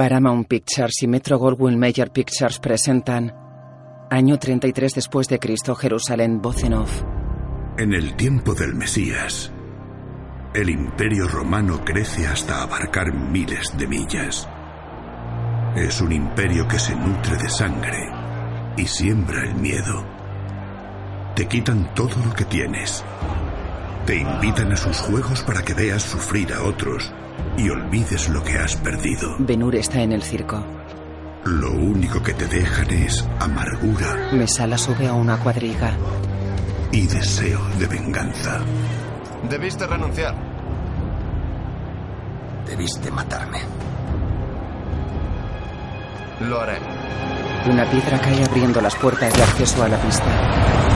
Paramount Pictures y Metro Goldwyn Mayer Pictures presentan Año 33 después de Cristo, Jerusalén, voz en off. En el tiempo del Mesías, el imperio romano crece hasta abarcar miles de millas. Es un imperio que se nutre de sangre y siembra el miedo. Te quitan todo lo que tienes. Te invitan a sus juegos para que veas sufrir a otros y olvides lo que has perdido. Benur está en el circo. Lo único que te dejan es amargura Mesala sube a una cuadriga. y deseo de venganza. Debiste renunciar. Debiste matarme. Lo haré. Una piedra cae abriendo las puertas de acceso a la pista.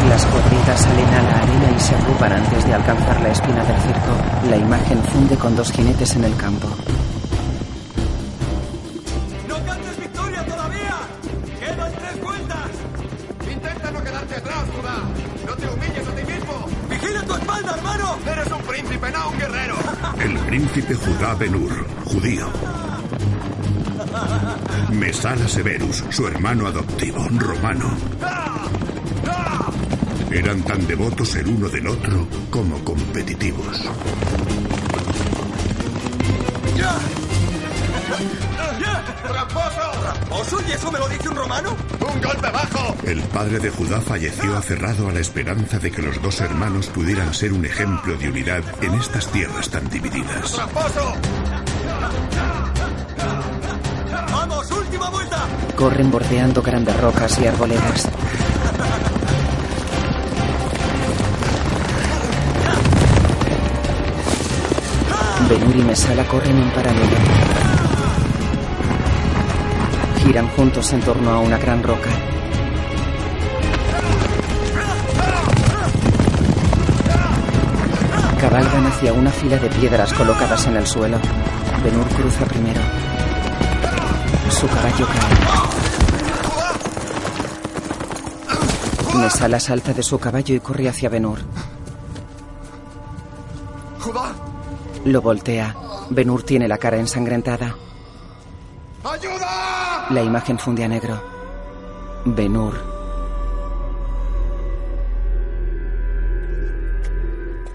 Las cuadrigas salen a la arena y se agrupan antes de alcanzar la esquina del circo. La imagen funde con dos jinetes en el campo. ¡No cantes victoria todavía! ¡Quedan tres vueltas! Intenta no quedarte atrás, Judá. No te humilles a ti mismo. ¡Vigila tu espalda, hermano! Eres un príncipe, no un guerrero. El príncipe Judá Benur, judío. Mesala Severus, su hermano adoptivo, romano. Eran tan devotos el uno del otro como competitivos. ¡Tramposo! ¿Oso? ¿Y eso me lo dice un romano? ¡Un golpe bajo! El padre de Judá falleció aferrado a la esperanza de que los dos hermanos pudieran ser un ejemplo de unidad en estas tierras tan divididas. ¡Tramposo! Corren bordeando grandes rocas y arboledas. Benur y Mesala corren en paralelo. Giran juntos en torno a una gran roca. Cabalgan hacia una fila de piedras colocadas en el suelo. Benur cruza primero. Su caballo cae. Mesala salta de su caballo y corre hacia Benur. Lo voltea. Benur tiene la cara ensangrentada. ¡Ayuda! La imagen funde a negro. Benur.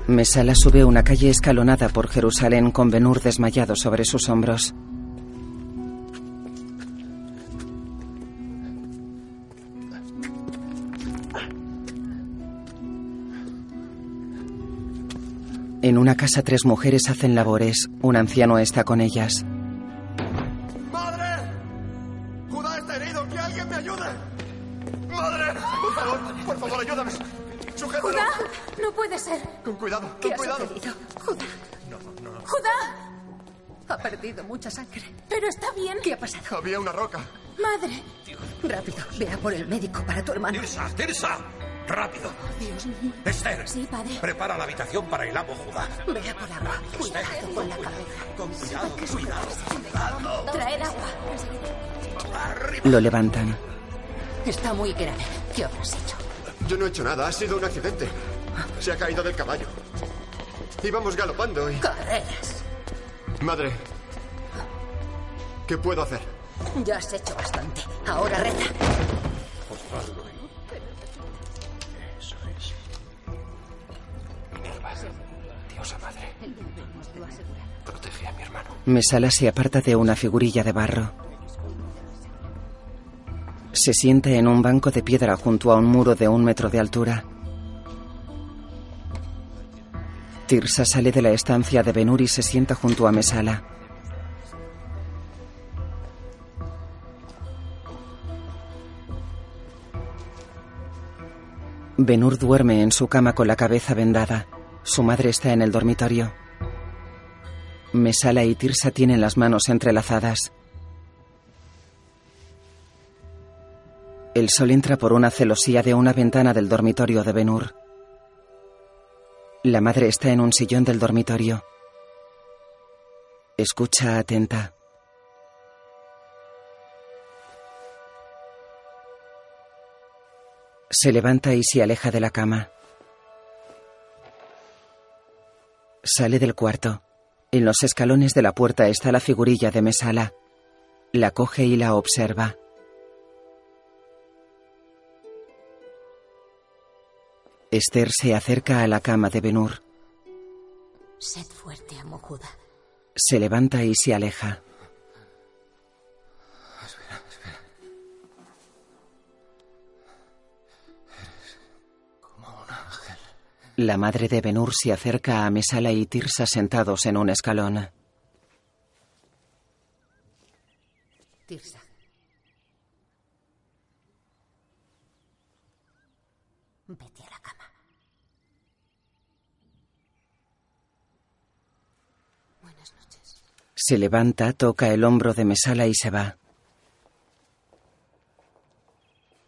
Mesala sube una calle escalonada por Jerusalén con Benur desmayado sobre sus hombros. En una casa tres mujeres hacen labores. Un anciano está con ellas. ¡Madre! ¡Judá está herido! ¡Que alguien me ayude! ¡Madre! Por favor, por favor, ayúdame. ¡Sujétalo! ¡Judá! No puede ser. Con cuidado, ¿Qué con ha cuidado. ¡Judá! ¡Judá! Ha perdido mucha sangre. ¿Pero está bien? ¿Qué ha pasado? Había una roca. Madre. Rápido, vea por el médico para tu hermano. ¡Tirsa! ¡Tirsa! ¡Rápido! Dios mío. Esther, Sí, padre. prepara la habitación para el amo Judá. Vea por agua. Cuidado con la cabeza. Con cuidado, cuidado. Traed agua. Lo levantan. Está muy grave. ¿Qué habrás hecho? Yo no he hecho nada, ha sido un accidente. Se ha caído del caballo. Íbamos galopando y... Carreras. Madre, ¿qué puedo hacer? Ya has hecho bastante. Ahora reza. Mesala se aparta de una figurilla de barro. Se sienta en un banco de piedra junto a un muro de un metro de altura. Tirsa sale de la estancia de Benur y se sienta junto a Mesala. Benur duerme en su cama con la cabeza vendada. Su madre está en el dormitorio. Mesala y Tirsa tienen las manos entrelazadas. El sol entra por una celosía de una ventana del dormitorio de Benur. La madre está en un sillón del dormitorio. Escucha atenta. Se levanta y se aleja de la cama. Sale del cuarto. En los escalones de la puerta está la figurilla de Mesala. La coge y la observa. Esther se acerca a la cama de Benur. Sed fuerte, amo Judá. Se levanta y se aleja. La madre de Benur se acerca a Mesala y Tirsa sentados en un escalón. Tirsa. Vete a la cama. Buenas noches. Se levanta, toca el hombro de Mesala y se va.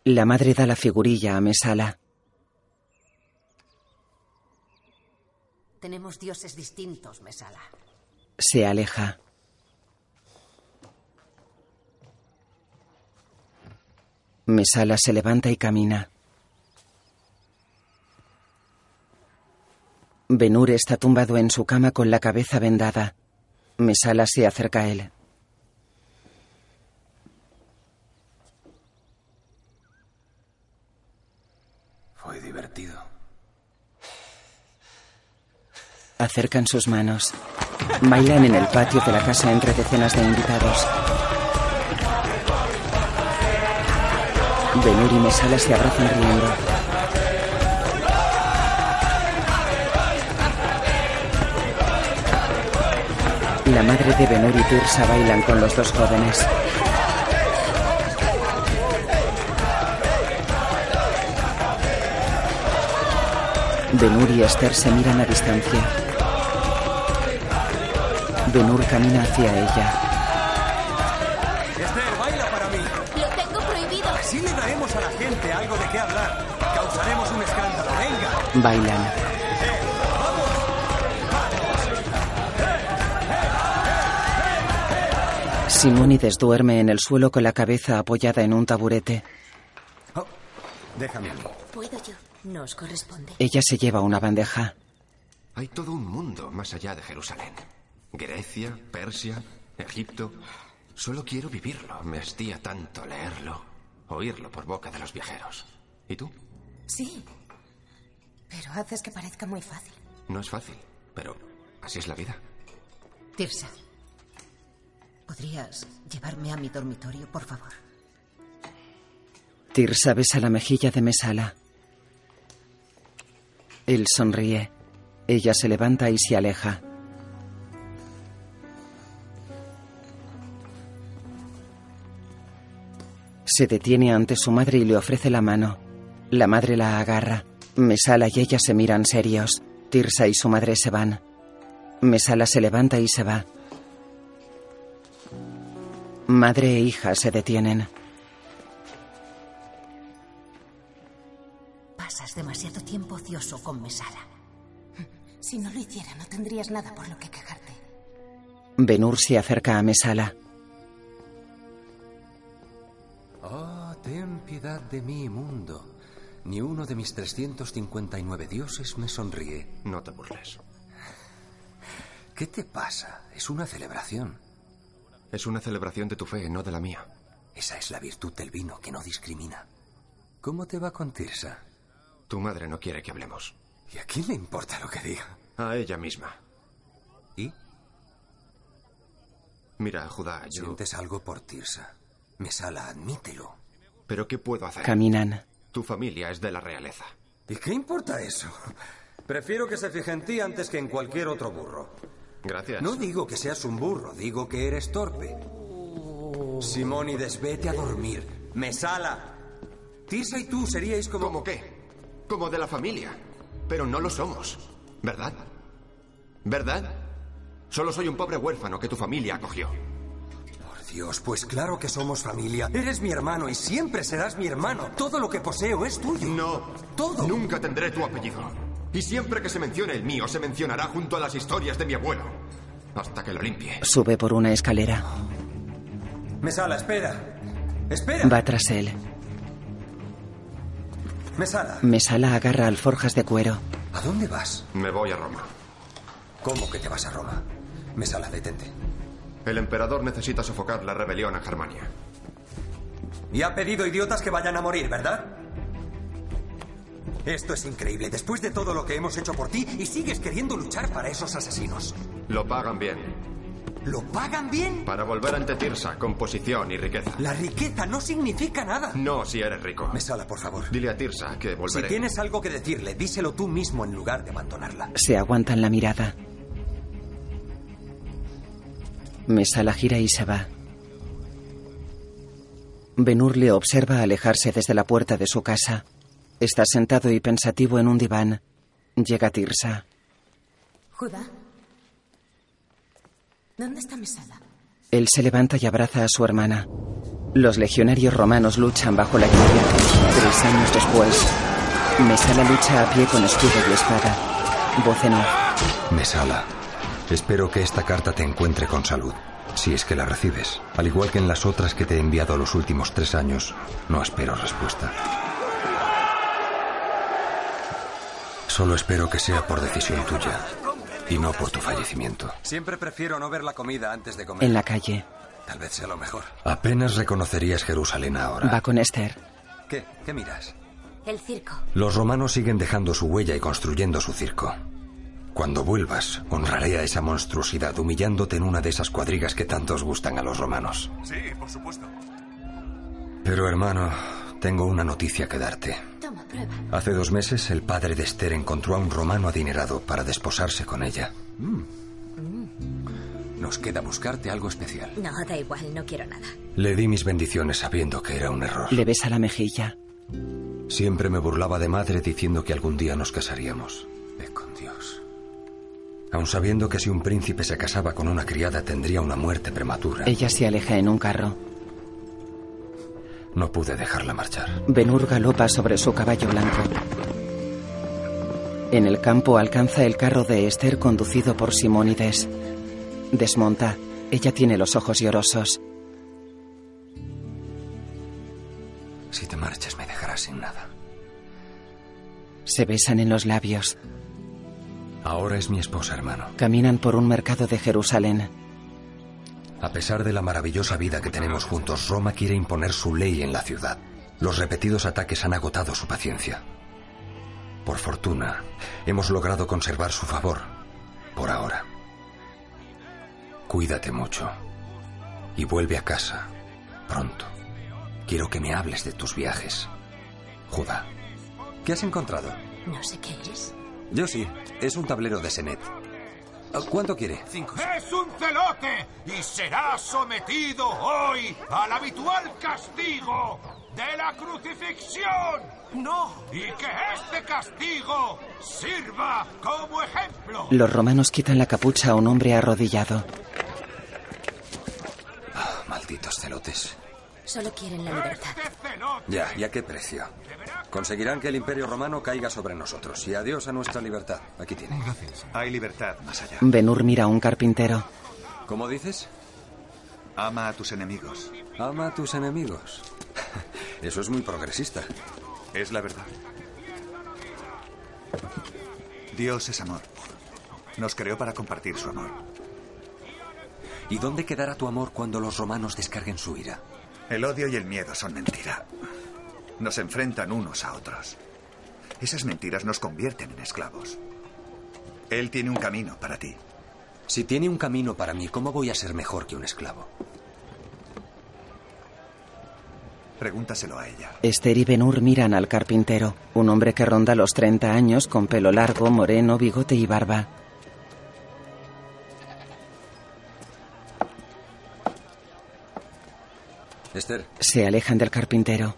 La madre da la figurilla a Mesala. Tenemos dioses distintos, Mesala. Se aleja. Mesala se levanta y camina. Benur está tumbado en su cama con la cabeza vendada. Mesala se acerca a él. Fue divertido. Acercan sus manos. Bailan en el patio de la casa entre decenas de invitados. Benur y Mesala se abrazan riendo. La madre de Benur y Tirsa bailan con los dos jóvenes. Benur y Esther se miran a distancia. Benur camina hacia ella. Esther, baila para mí. Lo tengo prohibido. Así le daremos a la gente algo de qué hablar. Causaremos un escándalo. Venga. Bailan. Simónides duerme en el suelo con la cabeza apoyada en un taburete. Oh, déjame a mí. ¿Puedo yo? Nos corresponde. Ella se lleva una bandeja. Hay todo un mundo más allá de Jerusalén. Grecia, Persia, Egipto. Solo quiero vivirlo. Me hastía tanto leerlo, oírlo por boca de los viajeros. ¿Y tú? Sí. Pero haces que parezca muy fácil. No es fácil, pero así es la vida. Tirsa. ¿Podrías llevarme a mi dormitorio, por favor? Tirsa besa la mejilla de Mesala. Él sonríe. Ella se levanta y se aleja. Se detiene ante su madre y le ofrece la mano. La madre la agarra. Mesala y ella se miran serios. Tirsa y su madre se van. Mesala se levanta y se va. Madre e hija se detienen. Pasas demasiado tiempo ocioso con Mesala. Si no lo hiciera, no tendrías nada por lo que quejarte. Benur se acerca a Mesala. Ten piedad de mí, mundo. Ni uno de mis 359 dioses me sonríe. No te burles. ¿Qué te pasa? Es una celebración. Es una celebración de tu fe, no de la mía. Esa es la virtud del vino que no discrimina. ¿Cómo te va con Tirsa? Tu madre no quiere que hablemos. ¿Y a quién le importa lo que diga? A ella misma. ¿Y? Mira, Judá, yo... Sientes algo por Tirsa. Mesala, admítelo. ¿Pero qué puedo hacer? Caminan. Tu familia es de la realeza. ¿Y qué importa eso? Prefiero que se fije en ti antes que en cualquier otro burro. Gracias. No digo que seas un burro, digo que eres torpe. Simónides, vete a dormir. Mesala. Tirsa y tú seríais como... ¿Cómo qué? Como de la familia. Pero no lo somos. ¿Verdad? ¿Verdad? Solo soy un pobre huérfano que tu familia acogió. Dios, pues claro que somos familia. Eres mi hermano y siempre serás mi hermano. Todo lo que poseo es tuyo. No. Todo. Nunca tendré tu apellido. Y siempre que se mencione el mío, se mencionará junto a las historias de mi abuelo. Hasta que lo limpie. Sube por una escalera. Mesala, espera. Espera. Va tras él. Mesala, Mesala agarra alforjas de cuero. ¿a dónde vas? Me voy a Roma. ¿Cómo que te vas a Roma? Mesala, detente. El emperador necesita sofocar la rebelión en Germania. Y ha pedido idiotas que vayan a morir, ¿verdad? Esto es increíble. Después de todo lo que hemos hecho por ti, y sigues queriendo luchar para esos asesinos. Lo pagan bien. ¿Lo pagan bien? Para volver ante Tirsa, con posición y riqueza. La riqueza no significa nada. No, si eres rico. Mesala, por favor. Dile a Tirsa que volveré. Si tienes algo que decirle, díselo tú mismo en lugar de abandonarla. Se aguantan la mirada. Mesala gira y se va. Benur le observa alejarse desde la puerta de su casa. Está sentado y pensativo en un diván. Llega Tirsa. Judá. ¿Dónde está Mesala? Él se levanta y abraza a su hermana. Los legionarios romanos luchan bajo la lluvia. Tres años después, Mesala lucha a pie con escudo y espada. Voz en off. Mesala, espero que esta carta te encuentre con salud. Si es que la recibes. Al igual que en las otras que te he enviado los últimos tres años, no espero respuesta. Solo espero que sea por decisión tuya y no por tu fallecimiento. Siempre prefiero no ver la comida antes de comer. En la calle. Tal vez sea lo mejor. Apenas reconocerías Jerusalén ahora. Va con Esther. ¿Qué? ¿Qué miras? El circo. Los romanos siguen dejando su huella y construyendo su circo. Cuando vuelvas, honraré a esa monstruosidad humillándote en una de esas cuadrigas que tantos gustan a los romanos. Sí, por supuesto. Pero hermano, tengo una noticia que darte. Toma, prueba. Hace dos meses el padre de Esther encontró a un romano adinerado para desposarse con ella. Nos queda buscarte algo especial. No, da igual, no quiero nada. Le di mis bendiciones sabiendo que era un error. Le besa la mejilla. Siempre me burlaba de madre diciendo que algún día nos casaríamos. Aun sabiendo que si un príncipe se casaba con una criada tendría una muerte prematura, Ella se aleja en un carro. no pude dejarla marchar. Benur galopa sobre su caballo blanco. En el campo alcanza el carro de Esther conducido por Simónides. Desmonta. Ella tiene los ojos llorosos. Si te marchas me dejarás sin nada. Se besan en los labios. Ahora es mi esposa, hermano. Caminan por un mercado de Jerusalén. A pesar de la maravillosa vida que tenemos juntos, Roma quiere imponer su ley en la ciudad. Los repetidos ataques han agotado su paciencia. Por fortuna, hemos logrado conservar su favor. Por ahora. Cuídate mucho. Y vuelve a casa. Pronto. Quiero que me hables de tus viajes. Judá. ¿Qué has encontrado? No sé qué es. Yo sí. Es un tablero de Senet. ¿Cuánto quiere? ¡Es un celote! Y será sometido hoy al habitual castigo de la crucifixión. ¡No! Y que este castigo sirva como ejemplo. Los romanos quitan la capucha a un hombre arrodillado. Ah, malditos celotes. Solo quieren la libertad. Ya, ¿y a qué precio? Conseguirán que el imperio romano caiga sobre nosotros. Y adiós a nuestra libertad. Aquí tiene. Gracias. Hay libertad más allá. Benur mira a un carpintero. ¿Cómo dices? Ama a tus enemigos. Ama a tus enemigos. Eso es muy progresista. Es la verdad. Dios es amor. Nos creó para compartir su amor. ¿Y dónde quedará tu amor cuando los romanos descarguen su ira? El odio y el miedo son mentira. Nos enfrentan unos a otros. Esas mentiras nos convierten en esclavos. Él tiene un camino para ti. Si tiene un camino para mí, ¿cómo voy a ser mejor que un esclavo? Pregúntaselo a ella. Esther y Benur miran al carpintero, un hombre que ronda los 30 años con pelo largo, moreno, bigote y barba. Esther, Se alejan del carpintero.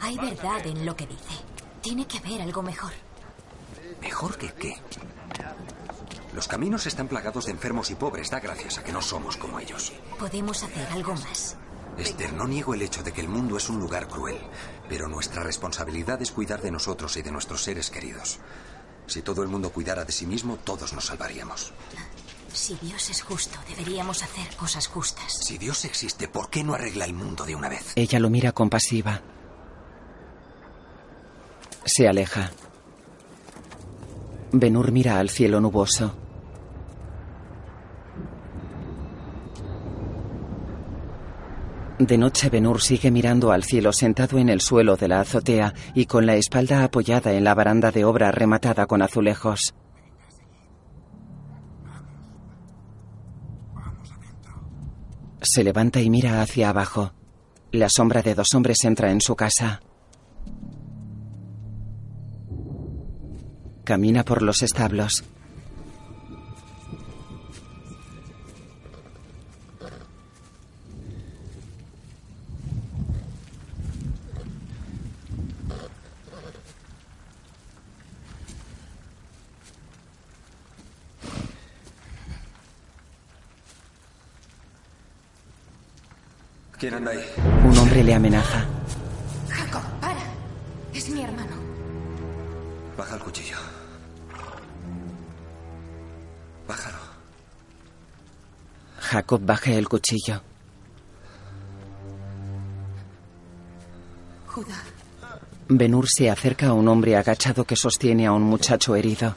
Hay verdad en lo que dice. Tiene que haber algo mejor. ¿mejor que qué? Los caminos están plagados de enfermos y pobres, da gracias a que no somos como ellos. Podemos hacer algo más. Esther, no niego el hecho de que el mundo es un lugar cruel, pero nuestra responsabilidad es cuidar de nosotros y de nuestros seres queridos. Si todo el mundo cuidara de sí mismo, todos nos salvaríamos. Si Dios es justo, deberíamos hacer cosas justas. Si Dios existe, ¿por qué no arregla el mundo de una vez? Ella lo mira compasiva. Se aleja. Benur mira al cielo nuboso. De noche Benur sigue mirando al cielo sentado en el suelo de la azotea y con la espalda apoyada en la baranda de obra rematada con azulejos. Se levanta y mira hacia abajo. La sombra de dos hombres entra en su casa. Camina por los establos. Anda ahí? Un hombre le amenaza. Jacob, para. Es mi hermano. Baja el cuchillo. Bájalo. Jacob baja el cuchillo. Judá. Benur se acerca a un hombre agachado que sostiene a un muchacho herido.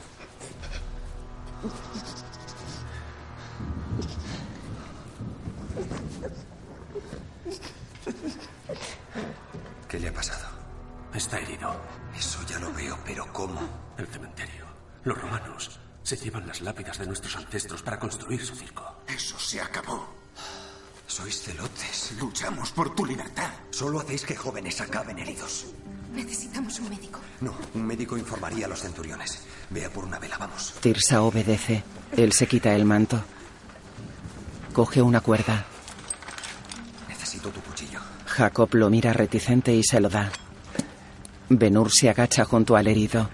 A los centuriones. Vea por una vela, vamos. Tirsa obedece. Él se quita el manto. Coge una cuerda. Necesito tu cuchillo. Jacob lo mira reticente y se lo da. Benur se agacha junto al herido.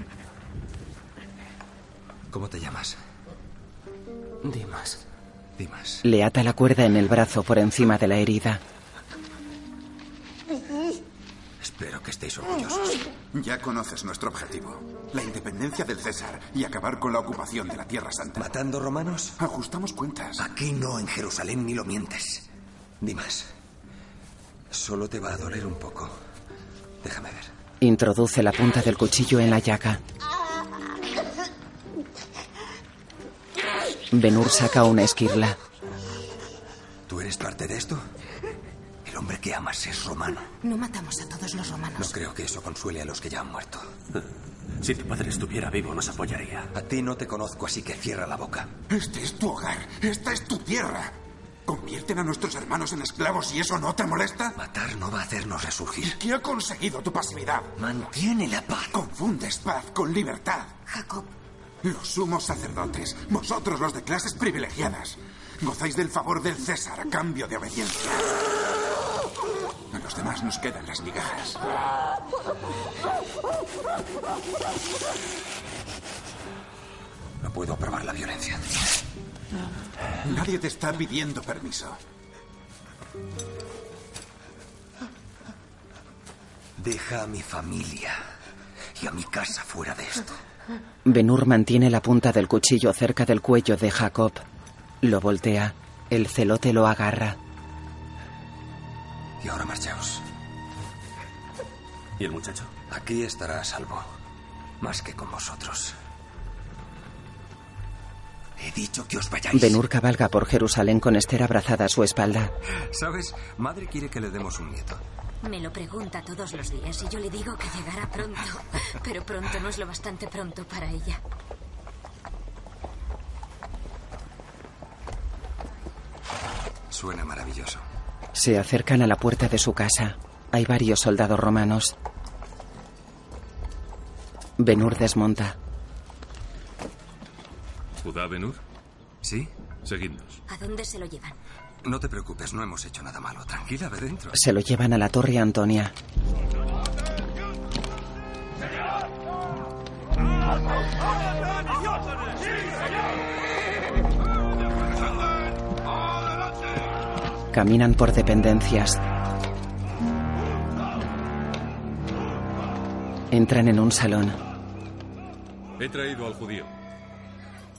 ¿Cómo te llamas? Dimas. Dimas. Le ata la cuerda en el brazo por encima de la herida. Espero que estéis orgullosos. Ya conoces nuestro objetivo. La independencia del César y acabar con la ocupación de la Tierra Santa. ¿Matando romanos? Ajustamos cuentas. Aquí no, en Jerusalén, ni lo mientes. Dimas, solo te va a doler un poco. Déjame ver. Introduce la punta del cuchillo en la llaga. Benur saca una esquirla. ¿Tú eres parte de esto? El hombre que amas es romano. No matamos a todos los No romanos. creo que eso consuele a los que ya han muerto. Si tu padre estuviera vivo, nos apoyaría. A ti no te conozco, así que cierra la boca. Este es tu hogar. Esta es tu tierra. ¿Convierten a nuestros hermanos en esclavos y eso no te molesta? Matar no va a hacernos resurgir. ¿Qué ha conseguido tu pasividad? Mantiene la paz. Confundes paz con libertad. Jacob, Los sumos sacerdotes, vosotros los de clases privilegiadas, gozáis del favor del César a cambio de obediencia. A los demás nos quedan las migajas. No puedo aprobar la violencia. Nadie te está pidiendo permiso. Deja a mi familia y a mi casa fuera de esto. Benur mantiene la punta del cuchillo cerca del cuello de Jacob. Lo voltea. El celote lo agarra. Y ahora marchaos. ¿Y el muchacho? Aquí estará a salvo. Más que con vosotros. He dicho que os vayáis. Benur cabalga por Jerusalén con Esther abrazada a su espalda. ¿Sabes? Madre quiere que le demos un nieto. Me lo pregunta todos los días y yo le digo que llegará pronto. Pero pronto no es lo bastante pronto para ella. Suena maravilloso. Se acercan a la puerta de su casa. Hay varios soldados romanos. Benur desmonta. ¿Judá Benur? ¿Sí? Seguidnos. ¿A dónde se lo llevan? No te preocupes, no hemos hecho nada malo. Tranquila, ve dentro. Se lo llevan a la torre Antonia. Caminan por dependencias. Entran en un salón. He traído al judío.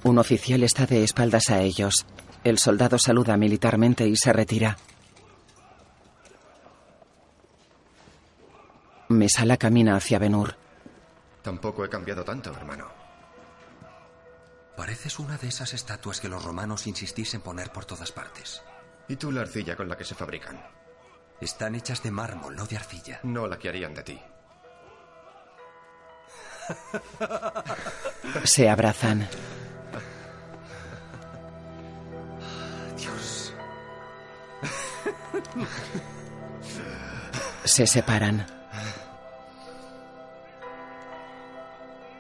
Un oficial está de espaldas a ellos. El soldado saluda militarmente y se retira. Mesala camina hacia Benur. Tampoco he cambiado tanto, hermano. Pareces una de esas estatuas que los romanos insistís en poner por todas partes. ¿Y tú la arcilla con la que se fabrican? Están hechas de mármol, no de arcilla. No la que harían de ti. Se abrazan. Dios. Se separan.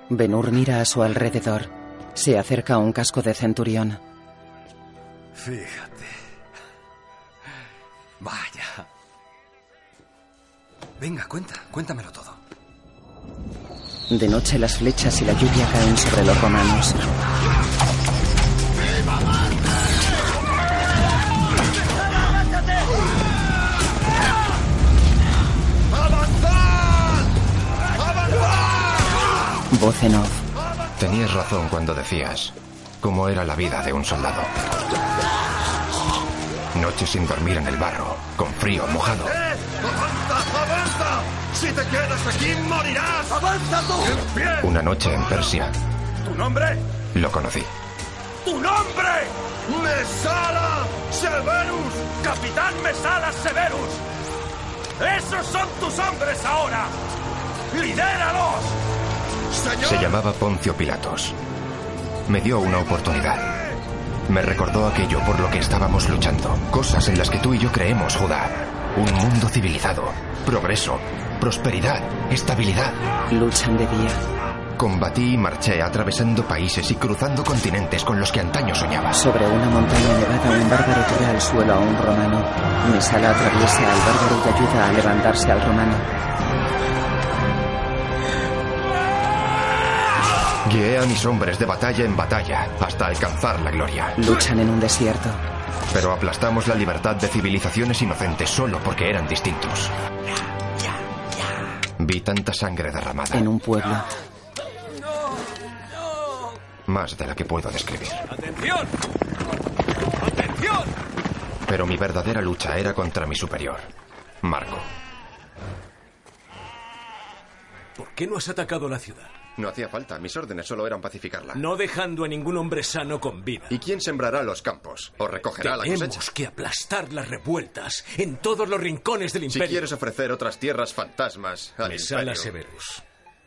Benur mira a su alrededor. Se acerca a un casco de centurión. Fíjate. Vaya. Venga, cuenta, cuéntamelo todo. De noche las flechas y la lluvia caen sobre los romanos. ¡Avanzad! ¡Avanzad! Voz en off. Tenías razón cuando decías cómo era la vida de un soldado. Noches sin dormir en el barro, con frío, mojado. ¡Eh! ¡Avanza! ¡Avanza! ¡Si te quedas aquí, morirás! ¡Avanza tú! ¡En pie! Una noche en Persia ¿Tu nombre? lo conocí. ¡Tu nombre! ¡Mesala Severus! ¡Capitán Mesala Severus! ¡Esos son tus hombres ahora! ¡Lidéralos! ¡Señor! Se llamaba Poncio Pilatos. Me dio una oportunidad. Me recordó aquello por lo que estábamos luchando. Cosas en las que tú y yo creemos, Judá. Un mundo civilizado, progreso, prosperidad, estabilidad. Luchan de día. Combatí y marché atravesando países y cruzando continentes con los que antaño soñaba. Sobre una montaña nevada un bárbaro tira al suelo a un romano. Mesala atraviesa al bárbaro y ayuda a levantarse al romano. Guié a mis hombres de batalla en batalla hasta alcanzar la gloria. Luchan en un desierto. Pero aplastamos la libertad de civilizaciones inocentes solo porque eran distintos. Vi tanta sangre derramada. En un pueblo. Más de la que puedo describir. ¡Atención! ¡Atención! Pero mi verdadera lucha era contra mi superior, Marco. ¿Por qué no has atacado la ciudad? No hacía falta, mis órdenes solo eran pacificarla. No dejando a ningún hombre sano con vida. ¿Y quién sembrará los campos? ¿O recogerá la Tenemos cosecha? que aplastar las revueltas en todos los rincones del Si imperio. quieres ofrecer otras tierras fantasmas al Mesala imperio. Severus.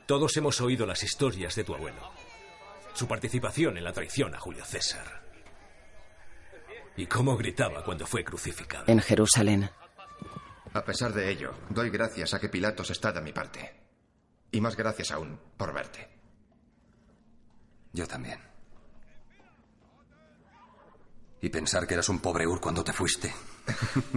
Todos hemos oído las historias de tu abuelo. Su participación en la traición a Julio César. Y cómo gritaba cuando fue crucificado. En Jerusalén. A pesar de ello, doy gracias a que Pilatos está de mi parte. Y más gracias aún por verte. Yo también. Y pensar que eras un pobre Ur cuando te fuiste.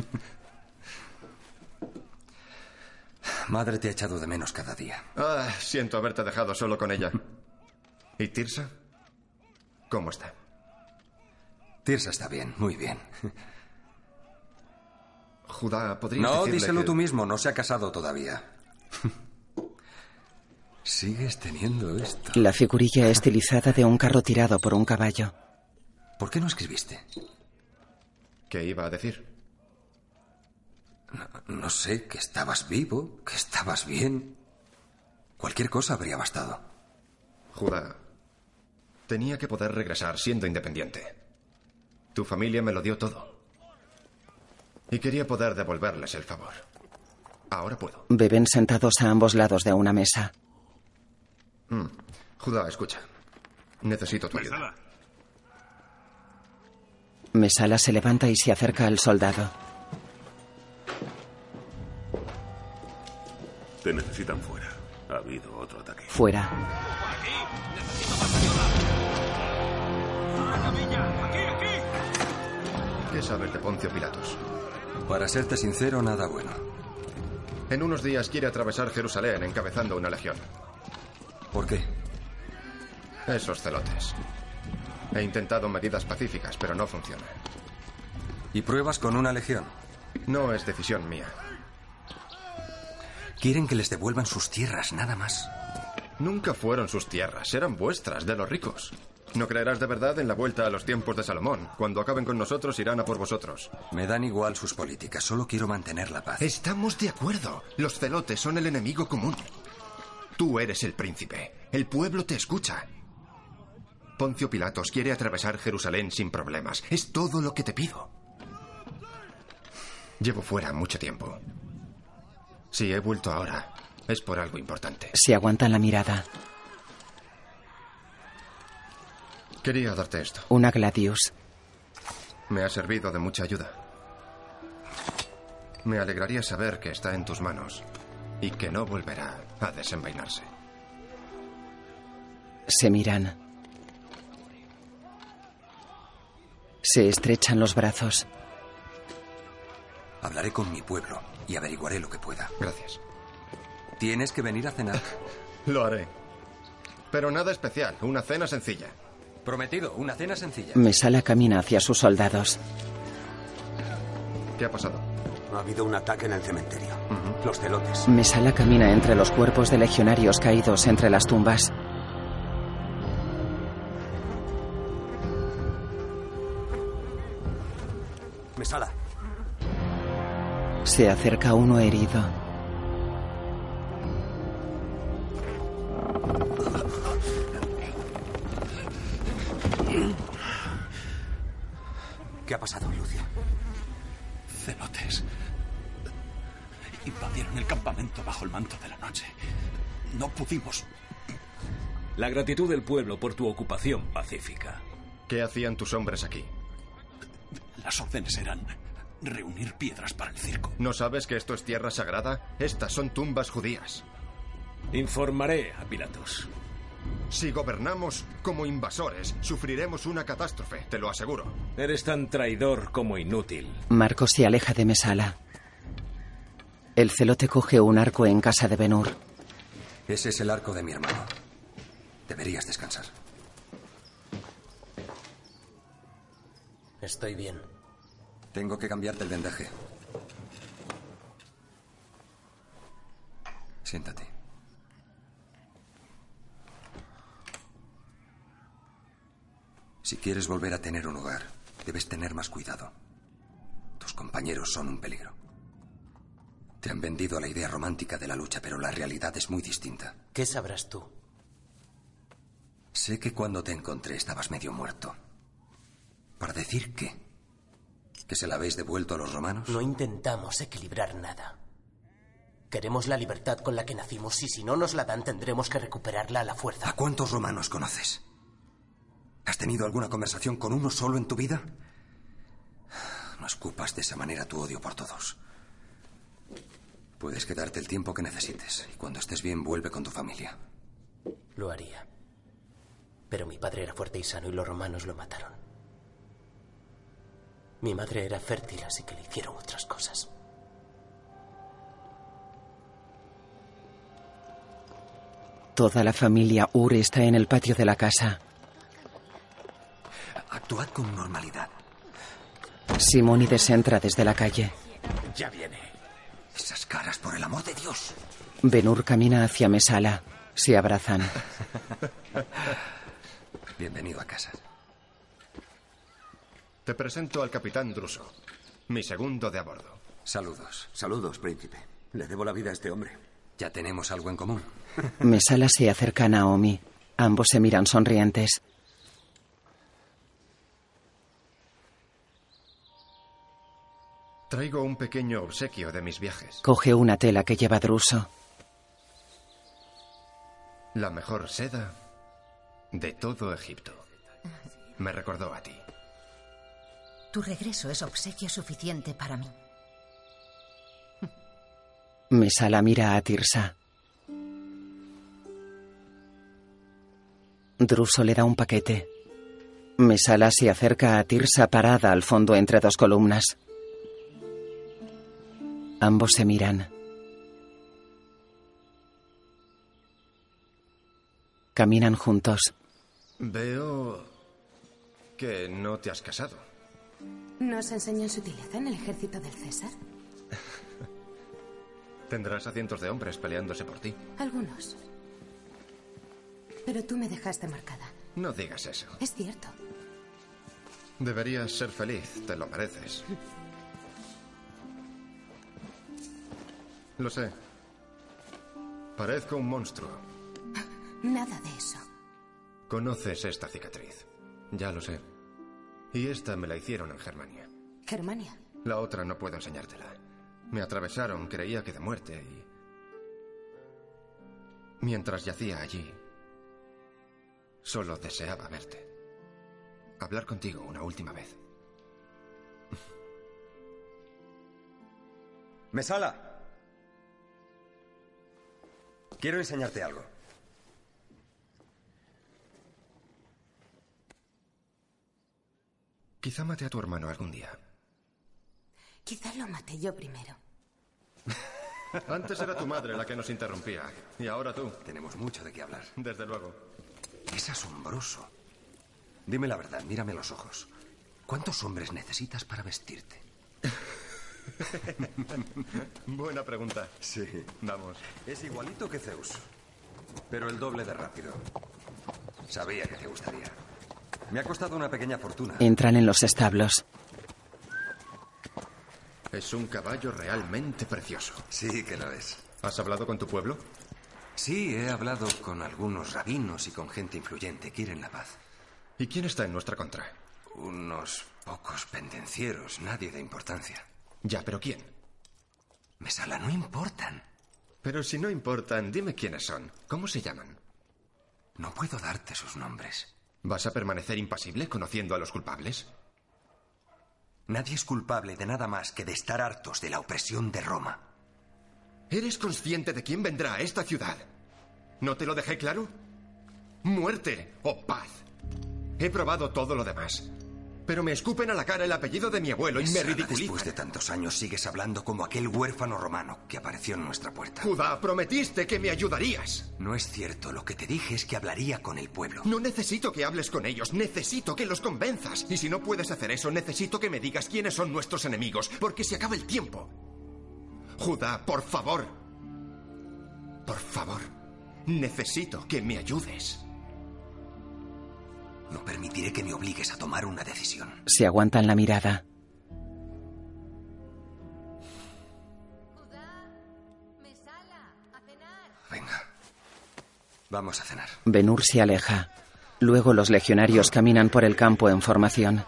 Madre te ha echado de menos cada día. Ah, siento haberte dejado solo con ella. ¿Y Tirsa? ¿Cómo está? Tirsa está bien, muy bien. Judá, ¿podrías No, decirle díselo que- tú mismo, no se ha casado todavía. Sigues teniendo esto. La figurilla estilizada de un carro tirado por un caballo. ¿Por qué no escribiste? ¿Qué iba a decir? No sé, que estabas vivo, que estabas bien. Cualquier cosa habría bastado. Judá, tenía que poder regresar siendo independiente. Tu familia me lo dio todo. Y quería poder devolverles el favor. Ahora puedo. Beben sentados a ambos lados de una mesa. Mm. Judá, escucha. Necesito tu ayuda. Mesala se levanta y se acerca al soldado. Te necesitan fuera. Ha habido otro ataque. Fuera. ¿Qué sabes de Poncio Pilatos? Para serte sincero, nada bueno. En unos días quiere atravesar Jerusalén encabezando una legión. ¿Por qué? Esos celotes. He intentado medidas pacíficas, pero no funciona. ¿Y pruebas con una legión? No es decisión mía. Quieren que les devuelvan sus tierras, nada más. Nunca fueron sus tierras, eran vuestras, de los ricos. No creerás de verdad en la vuelta a los tiempos de Salomón. Cuando acaben con nosotros, irán a por vosotros. Me dan igual sus políticas, solo quiero mantener la paz. Estamos de acuerdo. Los celotes son el enemigo común. Tú eres el príncipe. El pueblo te escucha. Poncio Pilatos quiere atravesar Jerusalén sin problemas. Es todo lo que te pido. Llevo fuera mucho tiempo. Si he vuelto ahora, es por algo importante. Se aguanta la mirada. Quería darte esto. Una Gladius. Me ha servido de mucha ayuda. Me alegraría saber que está en tus manos y que no volverá a desenvainarse. Se miran. Se estrechan los brazos. Hablaré con mi pueblo y averiguaré lo que pueda. Gracias. Tienes que venir a cenar. Lo haré. Pero nada especial, una cena sencilla. Prometido, una cena sencilla. Mesala camina hacia sus soldados. ¿Qué ha pasado? Ha habido un ataque en el cementerio. Los celotes. Mesala camina entre los cuerpos de legionarios caídos entre las tumbas. Mesala. Se acerca uno herido. ¿Qué ha pasado, Lucia? Celotes. Invadieron el campamento bajo el manto de la noche. No pudimos. La gratitud del pueblo por tu ocupación pacífica. ¿Qué hacían tus hombres aquí? Las órdenes eran reunir piedras para el circo. ¿No sabes que esto es tierra sagrada? Estas son tumbas judías. Informaré a Pilatos. Si gobernamos como invasores, sufriremos una catástrofe, te lo aseguro. Eres tan traidor como inútil. Marcos se aleja de Mesala. El celote coge un arco en casa de Benur. Ese es el arco de mi hermano. Deberías descansar. Estoy bien. Tengo que cambiarte el vendaje. Siéntate. Si quieres volver a tener un hogar, debes tener más cuidado. Tus compañeros son un peligro. Te han vendido la idea romántica de la lucha, pero la realidad es muy distinta. ¿Qué sabrás tú? Sé que cuando te encontré estabas medio muerto. ¿Para decir qué? ¿Que se la habéis devuelto a los romanos? No intentamos equilibrar nada. Queremos la libertad con la que nacimos y si no nos la dan tendremos que recuperarla a la fuerza. ¿A cuántos romanos conoces? ¿Has tenido alguna conversación con uno solo en tu vida? No escupas de esa manera tu odio por todos. Puedes quedarte el tiempo que necesites y cuando estés bien vuelve con tu familia. Lo haría. Pero mi padre era fuerte y sano y los romanos lo mataron. Mi madre era fértil, así que le hicieron otras cosas. Toda la familia Ur está en el patio de la casa. Actuad con normalidad. Simónides entra desde la calle. Ya viene. Esas caras, por el amor de Dios. Benur camina hacia Mesala. Se abrazan. Bienvenido a casa. Te presento al capitán Druso, mi segundo de a bordo. Saludos. Saludos, príncipe. Le debo la vida a este hombre. Ya tenemos algo en común. Mesala se acerca a Naomi. Ambos se miran sonrientes. Traigo un pequeño obsequio de mis viajes. Coge una tela que lleva Druso. La mejor seda de todo Egipto. Me recordó a ti. Tu regreso es obsequio suficiente para mí. Mesala mira a Tirsa. Druso le da un paquete. Mesala se acerca a Tirsa parada al fondo entre dos columnas. Ambos se miran. Caminan juntos. Veo que no te has casado. ¿Nos enseñan sutileza en el ejército del César? Tendrás a cientos de hombres peleándose por ti. Algunos. Pero tú me dejaste marcada. No digas eso. Es cierto. Deberías ser feliz, te lo mereces. Lo sé. Parezco un monstruo. Nada de eso. Conoces esta cicatriz. Ya lo sé. Y esta me la hicieron en Germania. Germania. La otra no puedo enseñártela. Me atravesaron, creía que de muerte y... Mientras yacía allí, solo deseaba verte. Hablar contigo una última vez. Mesala. Quiero enseñarte algo. Quizá mate a tu hermano algún día. Quizá lo maté yo primero. Antes era tu madre la que nos interrumpía. Y ahora tú. Tenemos mucho de qué hablar. Desde luego. Es asombroso. Dime la verdad, mírame los ojos. ¿Cuántos hombres necesitas para vestirte? Buena pregunta. Sí. Vamos. Es igualito que Zeus, pero el doble de rápido. Sabía que te gustaría. Me ha costado una pequeña fortuna. Entran en los establos. Es un caballo realmente precioso. Sí que lo es. ¿Has hablado con tu pueblo? Sí, he hablado con algunos rabinos y con gente influyente. Quieren la paz. ¿Y quién está en nuestra contra? Unos pocos pendencieros, nadie de importancia. Ya, pero ¿quién? Mesala, no importan. Pero si no importan, dime quiénes son. ¿Cómo se llaman? No puedo darte sus nombres. ¿Vas a permanecer impasible conociendo a los culpables? Nadie es culpable de nada más que de estar hartos de la opresión de Roma. ¿Eres consciente de quién vendrá a esta ciudad? ¿No te lo dejé claro? Muerte o paz. He probado todo lo demás. Pero me escupen a la cara el apellido de mi abuelo y me ridiculizan. Después de tantos años sigues hablando como aquel huérfano romano que apareció en nuestra puerta. Judá, prometiste que me ayudarías. No es cierto. Lo que te dije es que hablaría con el pueblo. No necesito que hables con ellos, necesito que los convenzas. Y si no puedes hacer eso, necesito que me digas quiénes son nuestros enemigos, porque se acaba el tiempo. Judá, por favor. Por favor. Necesito que me ayudes. No permitiré que me obligues a tomar una decisión. Se aguantan la mirada. Venga. Vamos a cenar. Benur se aleja. Luego los legionarios caminan por el campo en formación.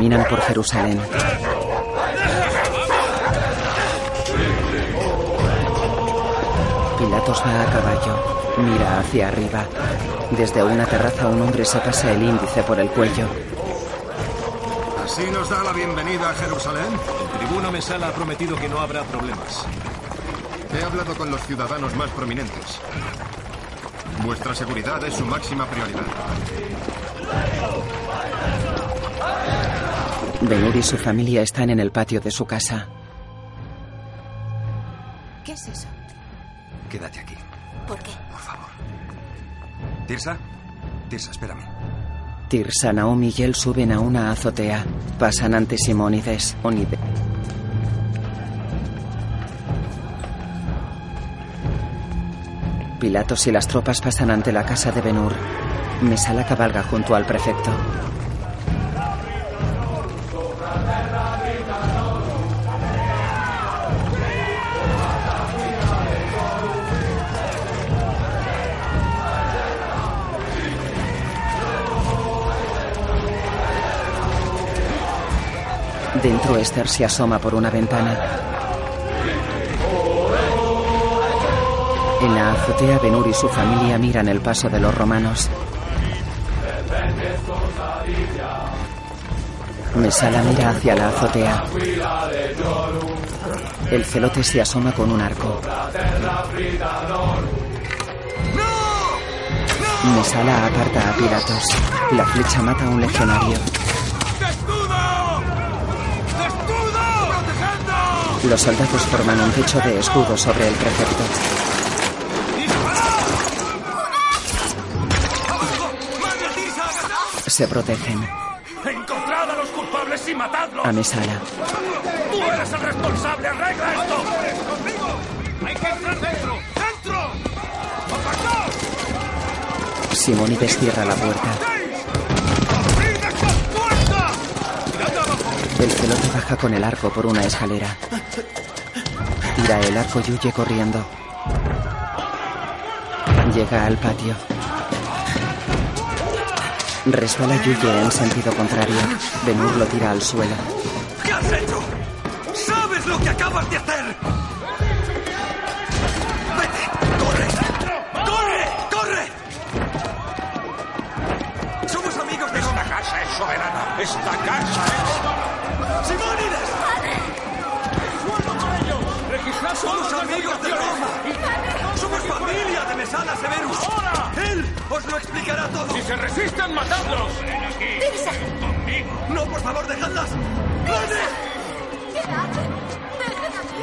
Caminan por Jerusalén. Pilatos va a caballo. Mira hacia arriba. Desde una terraza un hombre se pasa el índice por el cuello. ¿Así nos da la bienvenida a Jerusalén? El tribuno Mesala ha prometido que no habrá problemas. He hablado con los ciudadanos más prominentes. Vuestra seguridad es su máxima prioridad. Benur y su familia están en el patio de su casa. ¿Qué es eso? Quédate aquí. ¿Por qué? Por favor. Tirsa. Tirsa, espérame. Tirsa, Naomi y él suben a una azotea. Pasan ante Simónides. Onide. Pilatos y las tropas pasan ante la casa de Benur. Mesala cabalga junto al prefecto. Esther se asoma por una ventana. En la azotea Benur y su familia miran el paso de los romanos. Mesala mira hacia la azotea. El celote se asoma con un arco. Mesala aparta a Pilatos. La flecha mata a un legionario. Los soldados forman un techo de escudo sobre el prefecto. Se protegen. ¡Encontrad a los culpables y matadlos! A Mesala. ¡Tú eres el responsable! ¡Arregla esto! ¡Conmigo! ¡Hay que entrar dentro! ¡Dentro! ¡Apartaos! Simónides cierra la puerta. El celote baja con el arco por una escalera. Tira el arco y huye corriendo. Llega al patio. Resbala y huye en sentido contrario. Benur lo tira al suelo. ¿Qué has hecho? ¿Sabes lo que acabas de hacer? Severus! ¡Ahora! ¡Él os lo explicará todo! ¡Si se resisten, matadlos! ¡Tirsa! ¡Conmigo! ¡No, por favor, dejadlas! ¡Vete! ¿Qué hacen? ¡Dejen aquí!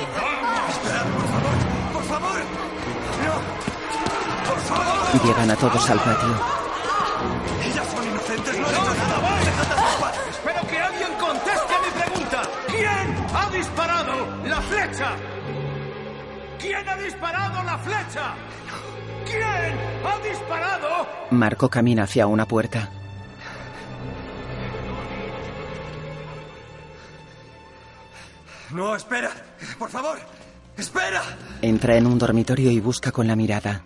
¡Esperad, por favor! ¡Por favor! ¡No! ¡Por favor! Llegan a todos al patio. ¡Ellas son inocentes! ¡No han hecho nada! ¡Dejadlas en paz! Espero que alguien conteste a mi pregunta. ¿Quién ha disparado la flecha? ¿Quién ha disparado la flecha? ¿Quién ha disparado? Marco camina hacia una puerta. ¡No, espera! ¡Por favor! ¡Espera! Entra en un dormitorio y busca con la mirada.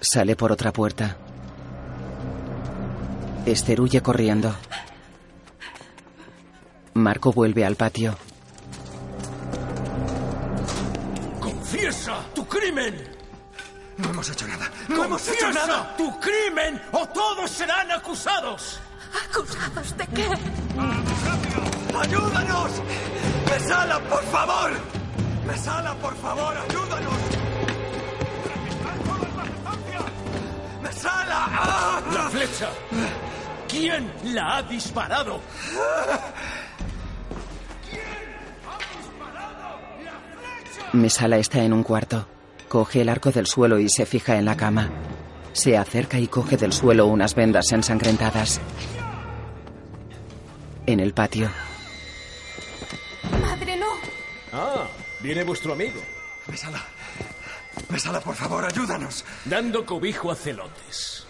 Sale por otra puerta. Esther huye corriendo. Marco vuelve al patio. ¡Confiesa tu crimen! No hemos hecho nada. ¡No hemos hecho ¡Confiesa nada! tu crimen o todos serán acusados! ¿Acusados de qué? ¡Ayúdanos! ¡Mesala, por favor! ¡Mesala, por favor, ayúdanos! ¡Mesala! ¡Ah! ¡La flecha! ¿Quién la ha disparado? Mesala está en un cuarto. Coge el arco del suelo y se fija en la cama. Se acerca y coge del suelo unas vendas ensangrentadas. En el patio, ¡Madre, no! Ah, viene vuestro amigo. Mesala. Mesala, por favor, ayúdanos. Dando cobijo a celotes.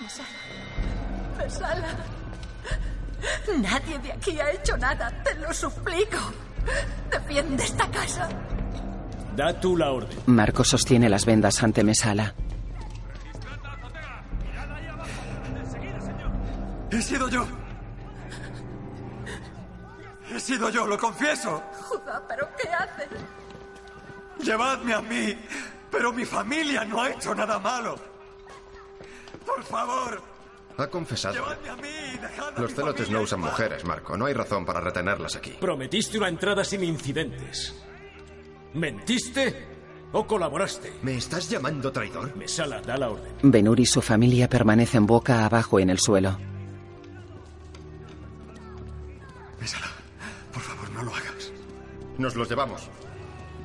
Mesala. Mesala. Nadie de aquí ha hecho nada, te lo suplico. Defiende esta casa. Da tú la orden. Marco sostiene las vendas ante Mesala. He sido yo. He sido yo, lo confieso. Judá, ¿pero qué haces? Llevadme a mí. Pero mi familia no ha hecho nada malo. Por favor, Ha confesado. Los celotes no usan mujeres, Marco. No hay razón para retenerlas aquí. Prometiste una entrada sin incidentes. ¿Mentiste o colaboraste? ¿Me estás llamando traidor? Mesala, da la orden. Benur y su familia permanecen boca abajo en el suelo. Mesala, por favor, no lo hagas. Nos los llevamos.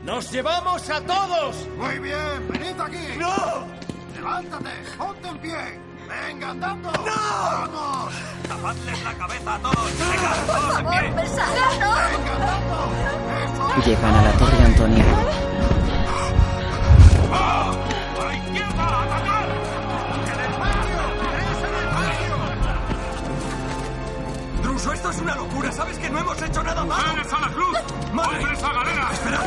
¡Nos llevamos a todos! Muy bien, venid aquí. ¡No! Levántate, ponte en pie. Venga, andando. ¡No! ¡Vamos! ¡Tapadles la cabeza a todos! ¡Venga, Por todos en pie! No. Venga, andando. Eso. Llegan a la Torre Antonia. ¡Ah! ¡A la izquierda, atacar! ¡En el patio! ¡Es en el patio! Druso, esto es una locura. ¿Sabes que no hemos hecho nada malo? ¡Mujeres a la cruz! ¡Madre! ¡Hombres a galera! ¡Esperad!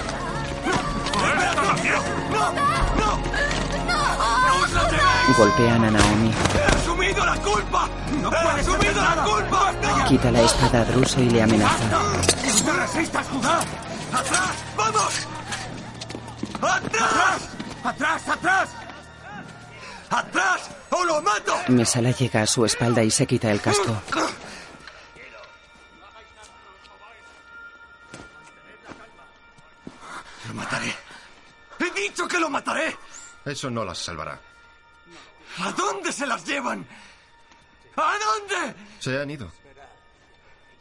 ¿Qué estás haciendo? ¡No! ¡No! ¡No llevéis! Golpean a Naomi. ¡He asumido la culpa! ¡No ¡He asumido la culpa! ¡No! Quita la espada a Druso y le amenaza. ¡No resistas, Judá! ¡Atrás! ¡Vamos! ¡Atrás! ¡Atrás, atrás! ¡Atrás! ¡O lo mato! Mesala llega a su espalda y se quita el casco. Lo mataré. ¡He dicho que lo mataré! Eso no las salvará. ¿A dónde se las llevan? ¿A dónde? Se han ido.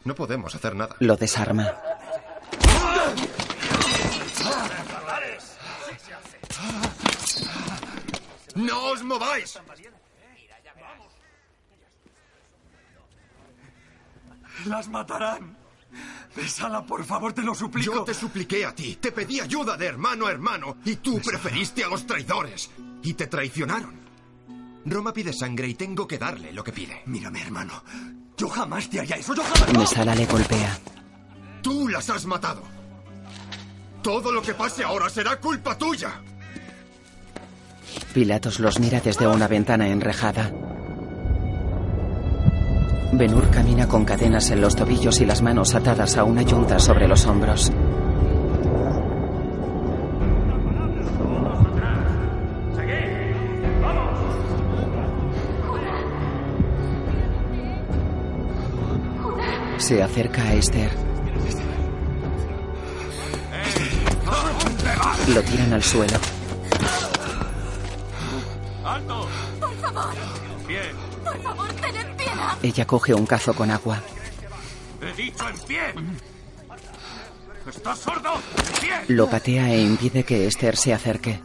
No podemos hacer nada. Lo desarma. ¡No os mováis! Las matarán. Besala, por favor, te lo suplico. Yo te supliqué a ti, te pedí ayuda de hermano a hermano, y tú preferiste a los traidores. Y te traicionaron. Roma pide sangre y tengo que darle lo que pide. Mírame, hermano. Yo jamás te haría eso, yo jamás. Mesala le golpea. Tú las has matado. Todo lo que pase ahora será culpa tuya. Pilatos los mira desde una ventana enrejada. Benur camina con cadenas en los tobillos y las manos atadas a una yunta sobre los hombros. Se acerca a Esther. Lo tiran al suelo. ¡Alto! Por favor, Bien. Por favor, tened piedad. Ella coge un cazo con agua. He dicho en pie. ¿Estás sordo? ¡En pie! Lo patea e impide que Esther se acerque.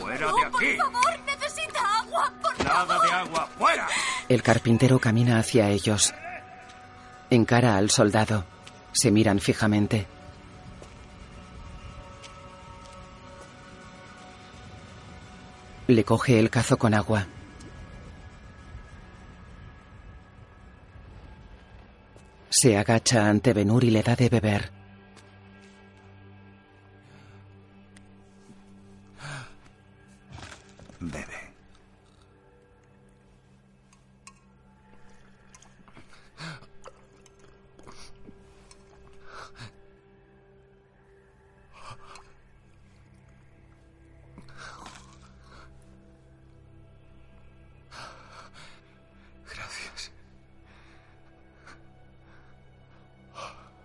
¡Fuera No, de por aquí! favor, necesita agua, por ¡Nada favor. de agua! ¡Fuera! El carpintero camina hacia ellos. Encara al soldado. Se miran fijamente. Le coge el cazo con agua. Se agacha ante Benur y le da de beber. Bebe.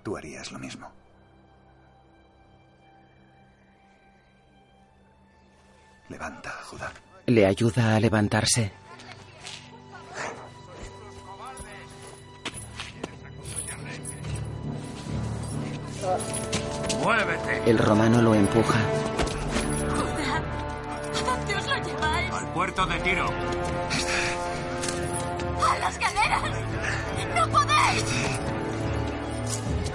Tú harías lo mismo. Levanta, Judá. Le ayuda a levantarse. ¡Muévete! El romano lo empuja. ¿A dónde os lo lleváis? Al puerto de tiro. ¡A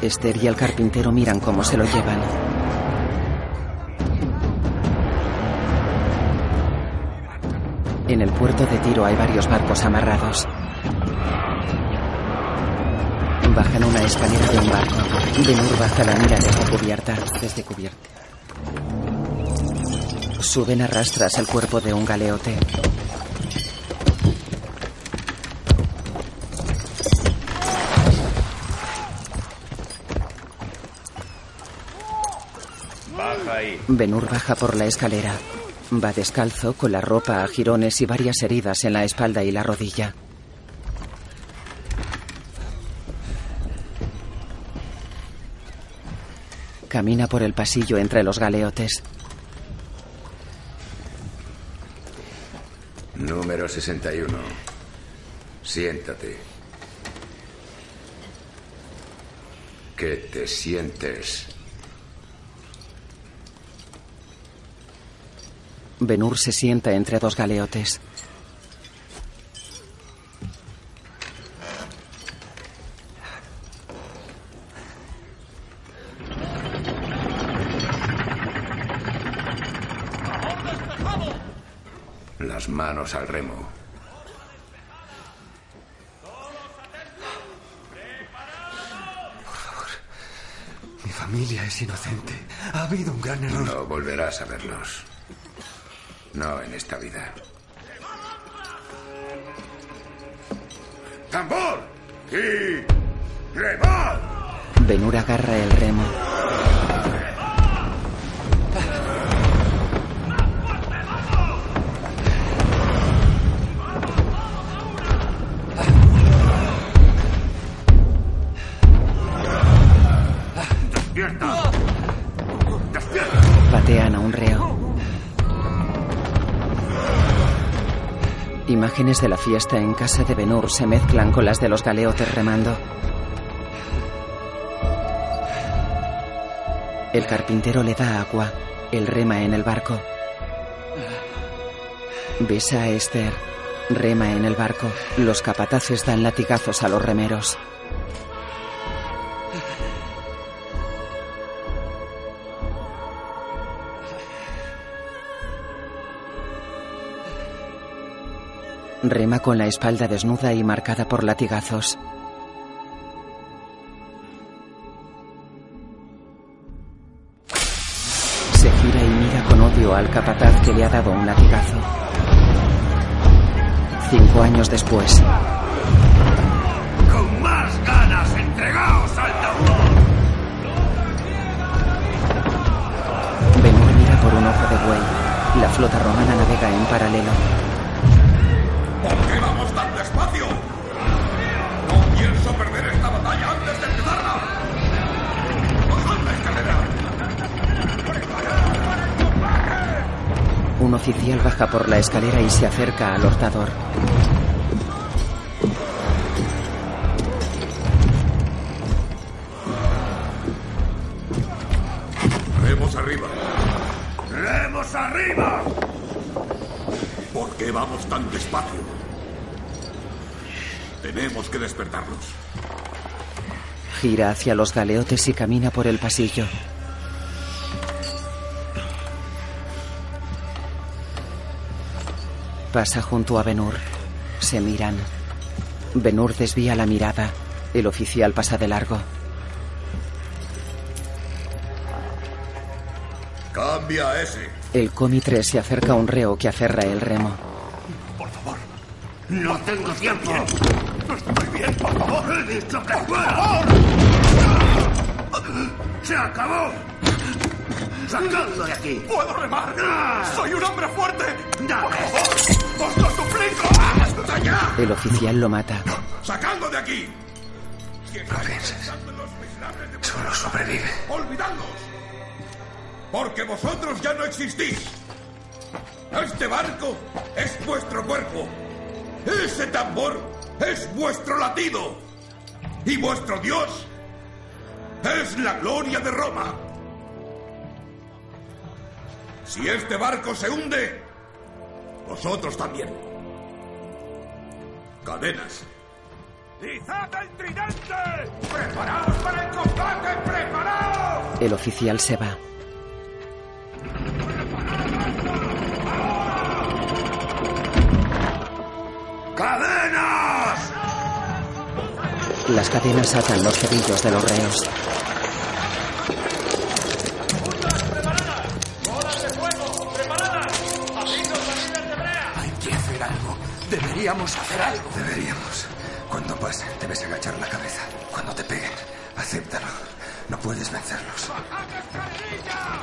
Esther y el carpintero miran cómo se lo llevan. En el puerto de Tiro hay varios barcos amarrados. Bajan una escalera de un barco. Benur baja la mira desde cubierta. Desde cubierta. Suben a rastras el cuerpo de un galeote. Baja ahí. Benur baja por la escalera. Va descalzo, con la ropa a jirones y varias heridas en la espalda y la rodilla. Camina por el pasillo entre los galeotes. Número 61. Siéntate. ¿Qué te sientes? Benur se sienta entre dos galeotes. Las manos al remo. Mi familia es inocente. Ha habido un gran error. No volverás a verlos. No en esta vida. ¡Tambor! ¡Y remad! Benur agarra el remo. Imágenes de la fiesta en casa de Benur se mezclan con las de los galeotes remando. El carpintero le da agua. Él rema en el barco. Besa a Esther. Rema en el barco. Los capataces dan latigazos a los remeros. Rema con la espalda desnuda y marcada por latigazos. Se gira y mira con odio al capataz que le ha dado un latigazo. Cinco años después, ¡Con más ganas! ¡Entregaos al! Benur mira por un ojo de buey. La flota romana navega en paralelo. Un oficial baja por la escalera y se acerca al hortador. ¡Remos arriba! ¡Remos arriba! ¿Por qué vamos tan despacio? Tenemos que despertarlos. Gira hacia los galeotes y camina por el pasillo. Pasa junto a Benur. Se miran. Benur desvía la mirada. El oficial pasa de largo. Cambia a ese. El comitre se acerca a un reo que aferra el remo. Por favor. No tengo tiempo. Estoy bien, por favor. He dicho que fuera. ¡Se acabó! ¡Sacadlo de aquí! ¡Puedo remar! ¡Soy un hombre fuerte! ¡Por favor! ¡Os lo suplico! ¡Basta ya! El oficial lo mata. ¡Sacadlo de aquí! No pienses. Solo sobrevive. ¡Olvidadlos! Porque vosotros ya no existís. Este barco es vuestro cuerpo. Ese tambor es vuestro latido. Y vuestro Dios es la gloria de Roma. Si este barco se hunde, vosotros también. Cadenas. ¡Izad el tridente! ¡Preparaos para el combate! ¡Preparaos! El oficial se va. ¡Cadenas! Las cadenas atan los tobillos de los reos. Deberíamos hacer algo. Deberíamos. Cuando pase, debes agachar la cabeza. Cuando te peguen, acéptalo. No puedes vencerlos.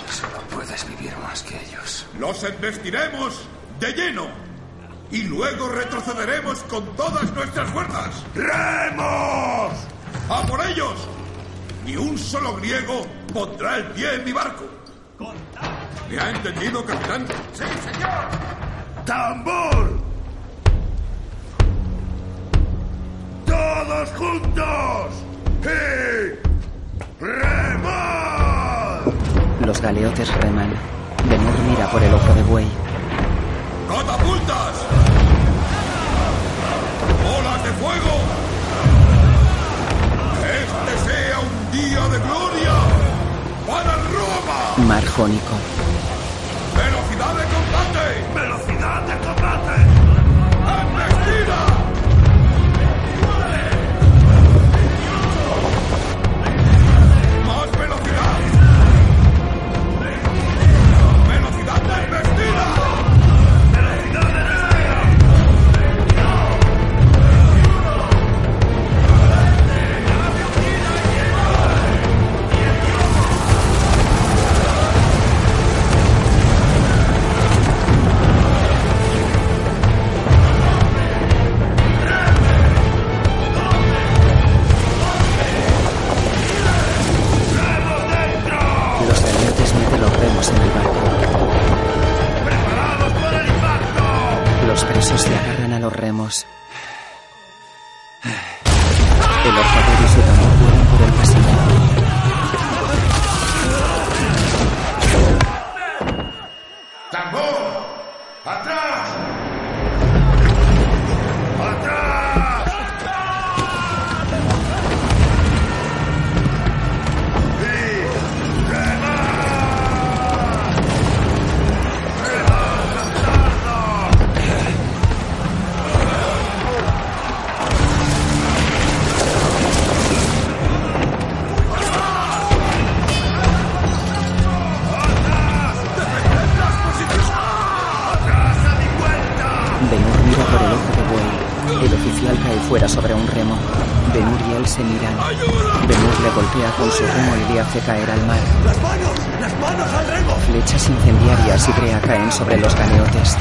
Solo puedes vivir más que ellos. Los embestiremos de lleno y luego retrocederemos con todas nuestras fuerzas. ¡Remos! ¡A por ellos! Ni un solo griego pondrá el pie en mi barco. ¿Me ha entendido, capitán? ¡Sí, señor! ¡Tambor! ¡Todos juntos! ¡Y remad! Los galeotes reman. Benur mira por el ojo de buey. ¡Catapultas! ¡Olas de fuego! ¡Este sea un día de gloria para Roma! Mar jónico. ¡Velocidad de combate! ¡Velocidad de combate! ¡Embestida! Los remos. Sobre los galeotes.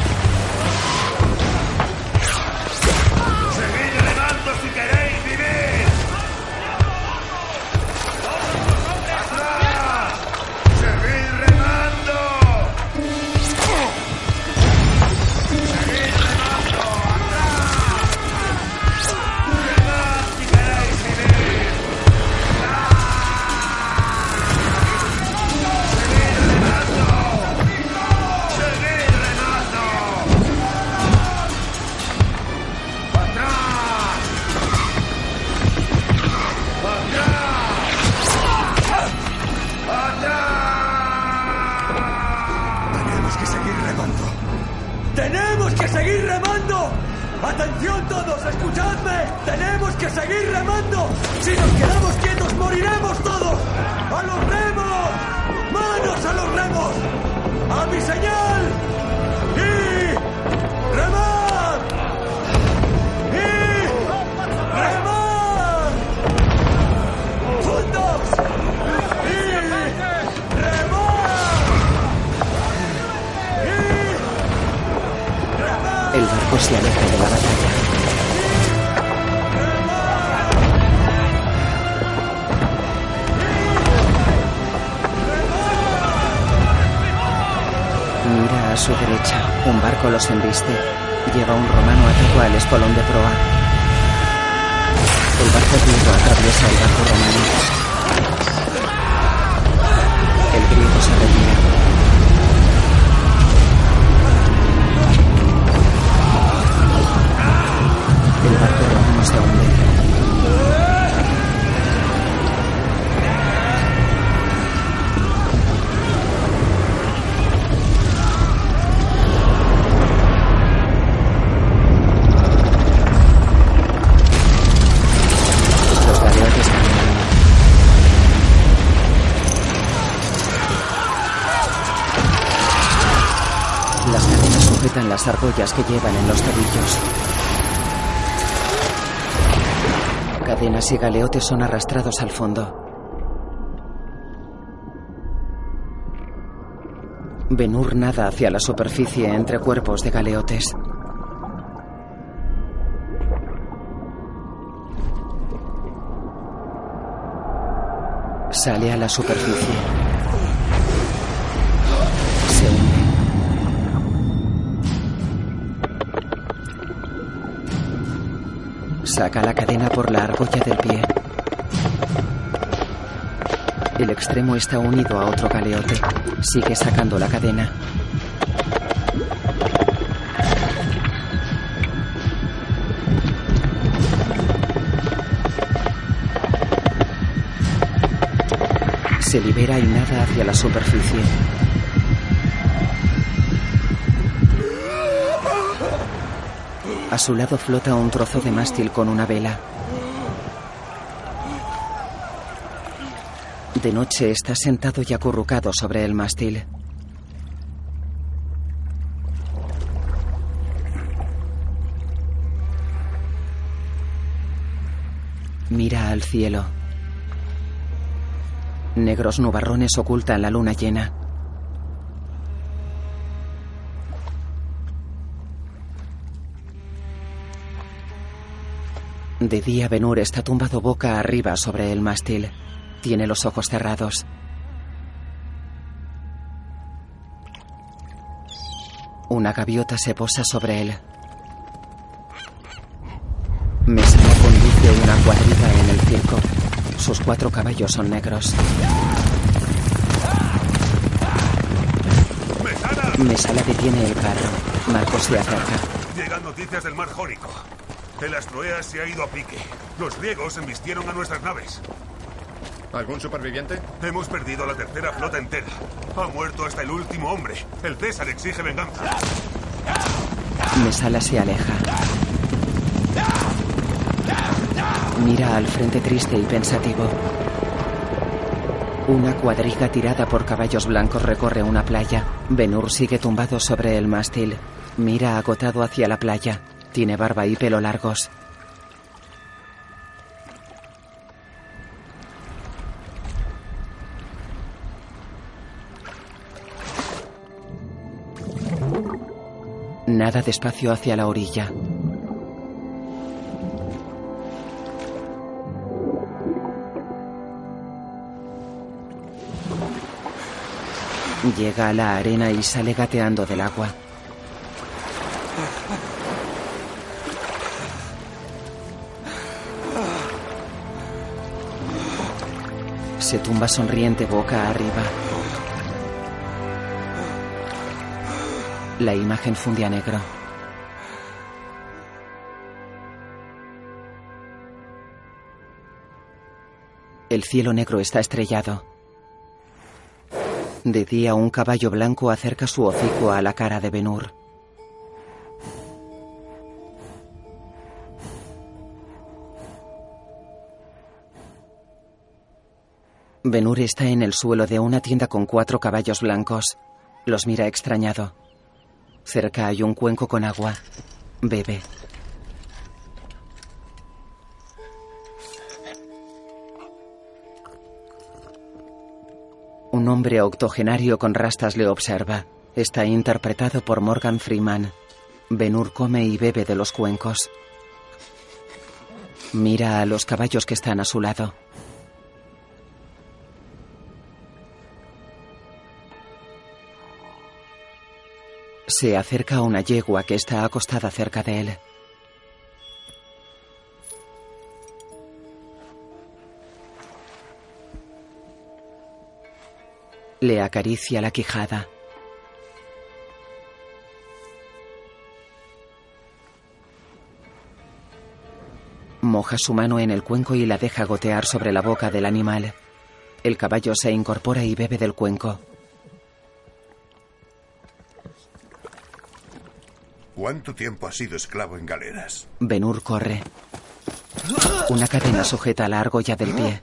Que llevan en los tobillos. Cadenas y galeotes son arrastrados al fondo. Benur nada hacia la superficie entre cuerpos de galeotes. Sale a la superficie. Saca la cadena por la argolla del pie. El extremo está unido a otro galeote. Sigue sacando la cadena. Se libera y nada hacia la superficie. A su lado flota un trozo de mástil con una vela. De noche está sentado y acurrucado sobre el mástil. Mira al cielo. Negros nubarrones ocultan la luna llena. De día Benur está tumbado boca arriba sobre el mástil. Tiene los ojos cerrados. Una gaviota se posa sobre él. Mesana conduce una cuadriga en el circo. Sus cuatro caballos son negros. Mesala detiene el carro. Marcos se acerca. Llegan noticias del mar Jónico. El Astroeas se ha ido a pique. Los griegos embistieron a nuestras naves. ¿Algún superviviente? Hemos perdido la tercera flota entera. Ha muerto hasta el último hombre. El César exige venganza. Mesala se aleja. Mira al frente triste y pensativo. Una cuadriga tirada por caballos blancos recorre una playa. Benur sigue tumbado sobre el mástil. Mira agotado hacia la playa. Tiene barba y pelo largos. Nada despacio hacia la orilla. Llega a la arena y sale gateando del agua. Se tumba sonriente boca arriba. La imagen funde a negro. El cielo negro está estrellado. De día un caballo blanco acerca su hocico a la cara de Benur. Benur está en el suelo de una tienda con cuatro caballos blancos. Los mira extrañado. Cerca hay un cuenco con agua. Bebe. Un hombre octogenario con rastas le observa. Está interpretado por Morgan Freeman. Benur come y bebe de los cuencos. Mira a los caballos que están a su lado. Se acerca a una yegua que está acostada cerca de él. Le acaricia la quijada. Moja su mano en el cuenco y la deja gotear sobre la boca del animal. El caballo se incorpora y bebe del cuenco. ¿Cuánto tiempo has sido esclavo en galeras? Benur corre. Una cadena sujeta a la argolla del pie.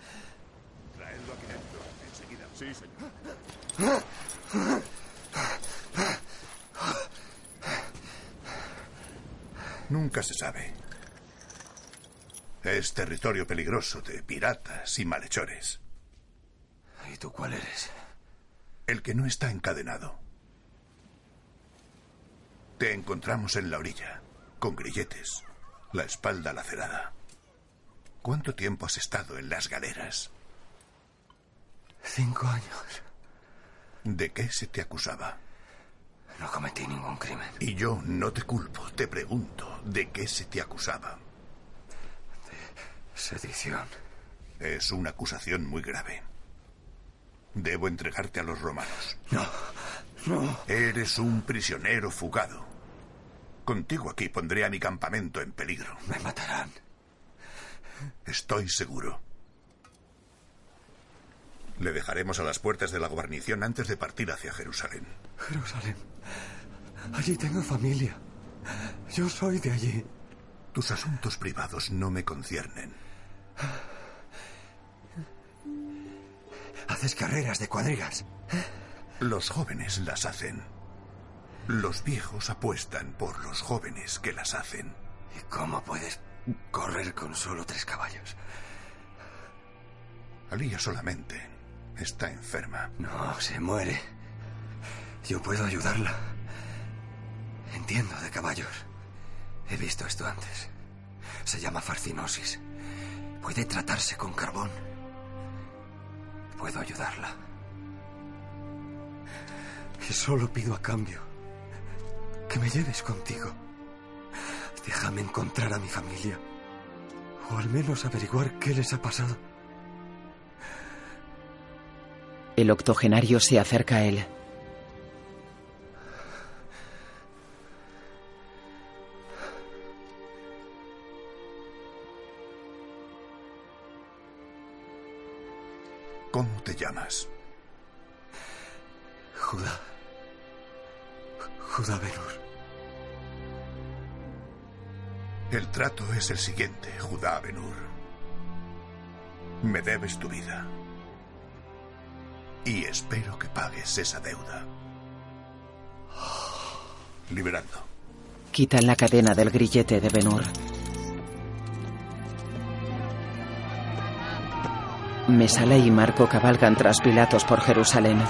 Nunca se sabe. Es territorio peligroso de piratas y malhechores. ¿Y tú cuál eres? El que no está encadenado. Te encontramos en la orilla, con grilletes, la espalda lacerada. ¿Cuánto tiempo has estado en las galeras? Cinco años. ¿De qué se te acusaba? No cometí ningún crimen. Y yo no te culpo, te pregunto, ¿de qué se te acusaba? De sedición. Es una acusación muy grave. Debo entregarte a los romanos. No, no. Eres un prisionero fugado. Contigo aquí pondré a mi campamento en peligro. Me matarán. Estoy seguro. Le dejaremos a las puertas de la guarnición antes de partir hacia Jerusalén. Jerusalén. Allí tengo familia. Yo soy de allí. Tus asuntos privados no me conciernen. Haces carreras de cuadrigas. Los jóvenes las hacen. Los viejos apuestan por los jóvenes que las hacen. ¿Y cómo puedes correr con solo tres caballos? Alía solamente está enferma. No, se muere. Yo puedo ayudarla. Entiendo de caballos. He visto esto antes. Se llama fascinosis. Puede tratarse con carbón. Puedo ayudarla. Y solo pido a cambio que me lleves contigo. Déjame encontrar a mi familia. O al menos averiguar qué les ha pasado. El octogenario se acerca a él. ¿Cómo te llamas? Judá. Judá Benur. El trato es el siguiente, Judá Benur. Me debes tu vida. Y espero que pagues esa deuda. Liberando. quitan la cadena del grillete de Benur. Mesala y Marco cabalgan tras Pilatos por Jerusalén.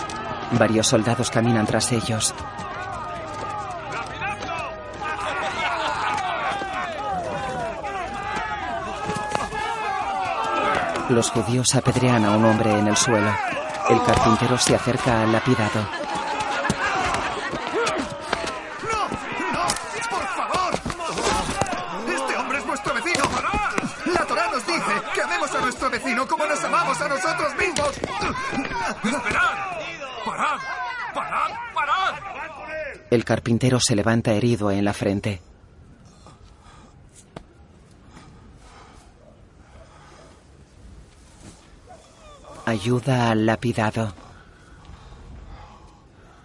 Varios soldados caminan tras ellos. Los judíos apedrean a un hombre en el suelo. El carpintero se acerca al lapidado. ¡Por favor! ¡Este hombre es nuestro vecino! La Torá nos dice que amemos a nuestro vecino como nos amamos a nosotros mismos. ¡Esperad! ¡Parad! ¡Parad! ¡Parad! El carpintero se levanta herido en la frente. Ayuda al lapidado.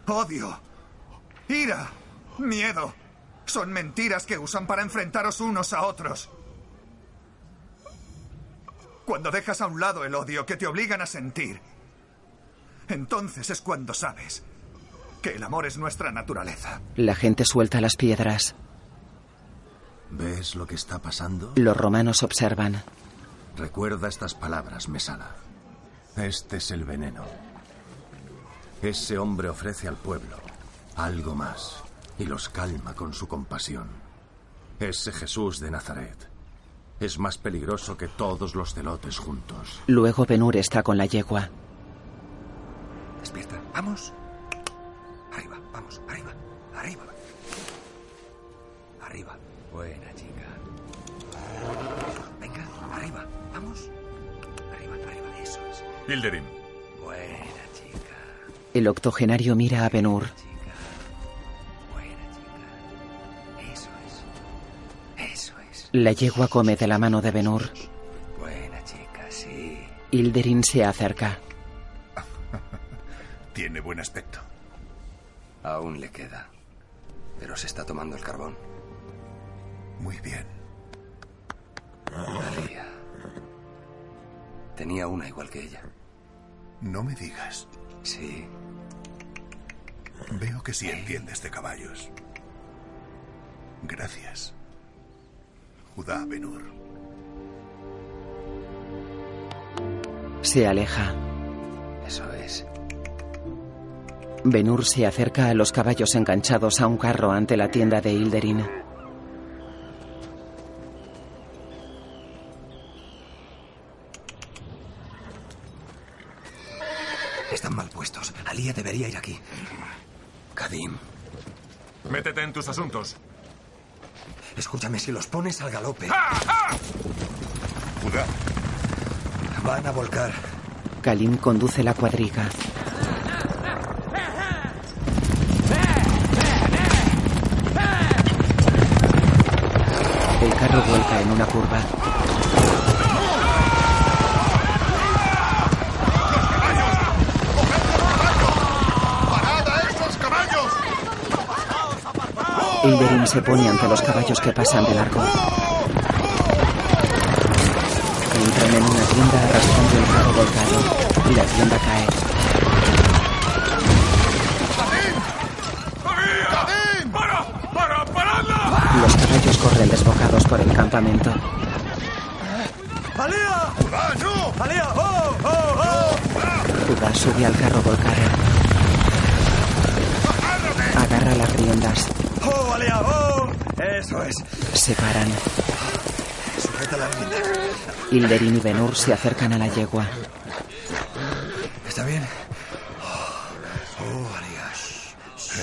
Odio, ira, miedo. Son mentiras que usan para enfrentaros unos a otros. Cuando dejas a un lado el odio que te obligan a sentir, entonces es cuando sabes que el amor es nuestra naturaleza. La gente suelta las piedras. ¿Ves lo que está pasando? Los romanos observan. Recuerda estas palabras, Mesala. Este es el veneno. Ese hombre ofrece al pueblo algo más y los calma con su compasión. Ese Jesús de Nazaret es más peligroso que todos los celotes juntos. Luego Benur está con la yegua. Despierta. Vamos. Arriba, vamos, arriba, arriba. Arriba. Buena chica. Hilderim. Buena chica. El octogenario mira a Benur. Eso es. Eso es. La yegua come de la mano de Benur. Buena chica, sí. Hilderin se acerca. Tiene buen aspecto. Aún le queda. Pero se está tomando el carbón. Muy bien. Alía. Tenía una igual que ella. No me digas. Sí. Veo que sí entiendes de caballos. Gracias. Judá Benur. Se aleja. Eso es. Benur se acerca a los caballos enganchados a un carro ante la tienda de Hilderin. Están mal puestos. Alía debería ir aquí. Kadim, Métete en tus asuntos. escúchame, si los pones al galope, Judá. van a volcar. Kalim conduce la cuadriga. El carro vuelca en una curva. ¡Parad a esos caballos! Hilderin se pone ante los caballos que pasan de largo. Entran en una tienda arrastrando el carro volcado. La tienda cae. Los caballos corren desbocados por el campamento. Judá sube al carro volcado. Agarra las riendas. ¡Oh! ¡Oh! Eso es. Se paran. Sujeta la rienda. Hilderin y Benur se acercan a la yegua. ¿Está bien? Oh, Alía.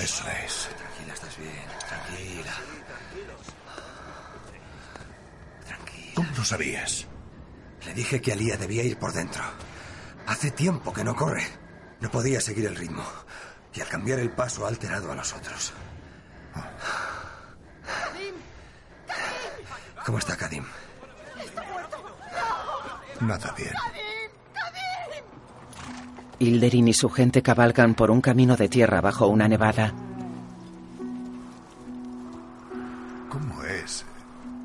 Eso es. Tranquila, estás bien. Tranquila. ¿Cómo lo sabías? Le dije que Alía debía ir por dentro. Hace tiempo que no corre. No podía seguir el ritmo. Y al cambiar el paso ha alterado a los otros. ¿Cómo está Kadim? Nada bien. Hilderin y su gente cabalgan por un camino de tierra bajo una nevada. ¿Cómo es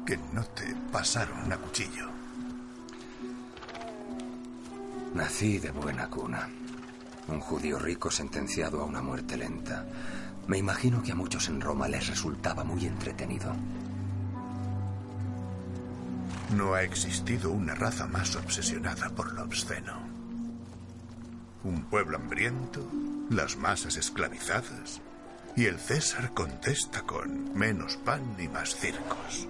que no te pasaron a cuchillo? Nací de buena cuna. Un judío rico sentenciado a una muerte lenta. Me imagino que a muchos en Roma les resultaba muy entretenido. No ha existido una raza más obsesionada por lo obsceno. Un pueblo hambriento, las masas esclavizadas, y el César contesta con menos pan y más circos.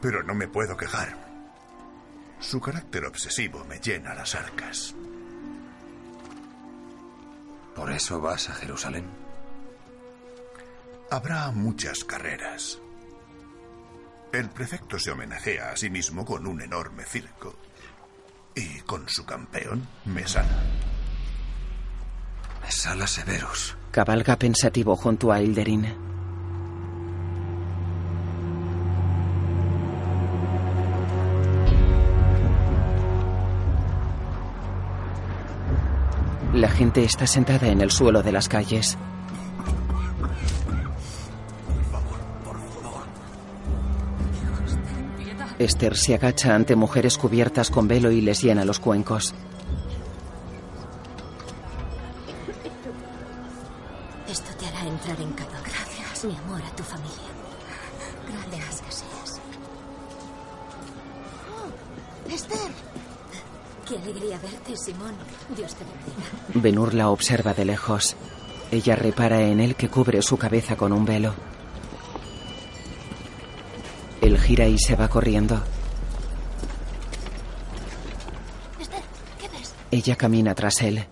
Pero no me puedo quejar. Su carácter obsesivo me llena las arcas. ¿Por eso vas a Jerusalén? Habrá muchas carreras. El prefecto se homenajea a sí mismo con un enorme circo. Y con su campeón, Mesala. Mesala Severus. Cabalga pensativo junto a Hilderin. La gente está sentada en el suelo de las calles. Esther se agacha ante mujeres cubiertas con velo y les llena los cuencos. Esto te hará entrar en calor. Gracias. Mi amor a tu familia. Gracias que seas. Oh, Esther. Qué alegría verte, Simón. Dios te bendiga. Benur la observa de lejos. Ella repara en él que cubre su cabeza con un velo. Gira y se va corriendo. Esther, ¿qué ves? Ella camina tras él.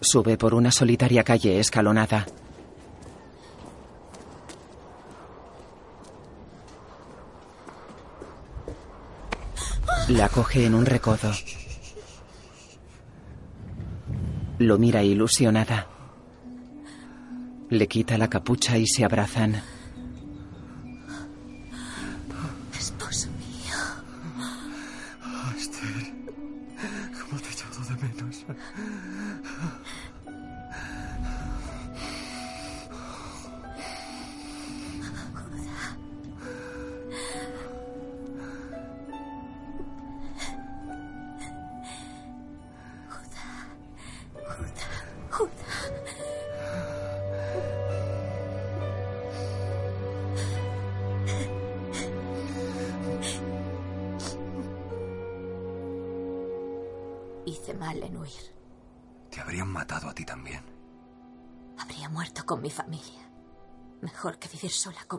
Sube por una solitaria calle escalonada. La coge en un recodo. Lo mira ilusionada. Le quita la capucha y se abrazan.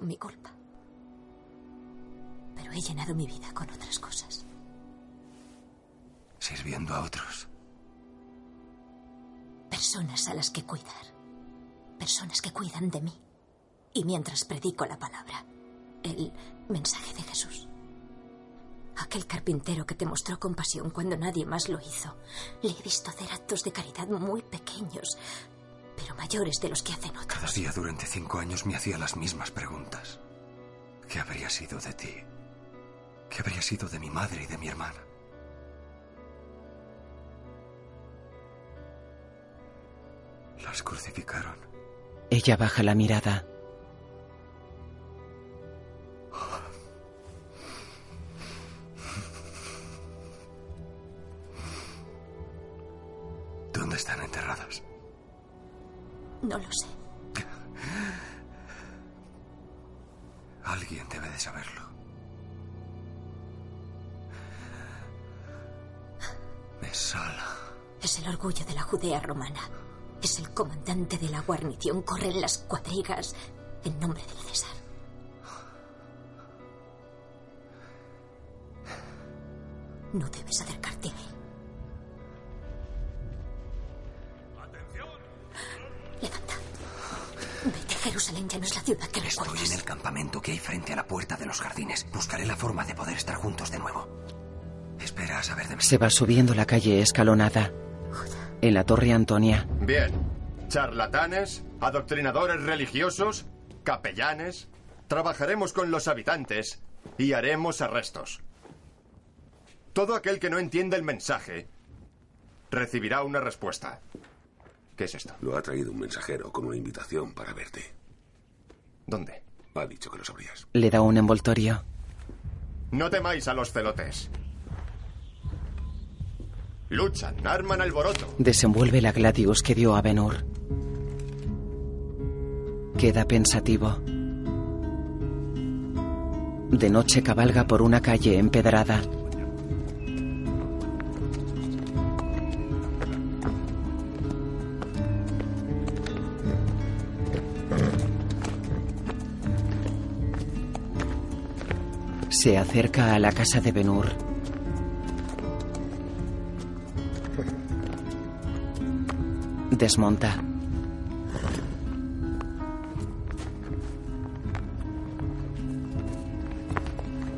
Con mi culpa. Pero he llenado mi vida con otras cosas. Sirviendo a otros. Personas a las que cuidar. Personas que cuidan de mí. Y mientras predico la palabra, el mensaje de Jesús. Aquel carpintero que te mostró compasión cuando nadie más lo hizo. Le he visto hacer actos de caridad muy pequeños, pero mayores de los que hacen otros. Cada día durante cinco años me hacía las mismas preguntas. ¿Qué habría sido de ti? ¿Qué habría sido de mi madre y de mi hermana? Las crucificaron. Ella baja la mirada. ¿Dónde están enterradas? No lo sé. Alguien debe de saberlo. Mesala. Es el orgullo de la Judea romana. Es el comandante de la guarnición. Corre en las cuadrigas en nombre del César. No debes acercarte a él. Jerusalén ya no es la ciudad que Estoy recuerdas. en el campamento que hay frente a la puerta de los jardines. Buscaré la forma de poder estar juntos de nuevo. Espera a saber de mí. Se va subiendo la calle escalonada. En la torre Antonia, Bien. Charlatanes, adoctrinadores religiosos, capellanes. Trabajaremos con los habitantes y haremos arrestos. Todo aquel que no entienda el mensaje recibirá una respuesta. ¿Qué es esto? Lo ha traído un mensajero con una invitación para verte. ¿Dónde? Ha dicho que lo sabrías. le da un envoltorio. No temáis a los celotes. Luchan, arman alboroto. Desenvuelve la gladius que dio a Benur. Queda pensativo. De noche cabalga por una calle empedrada. Se acerca a la casa de Benur. Desmonta.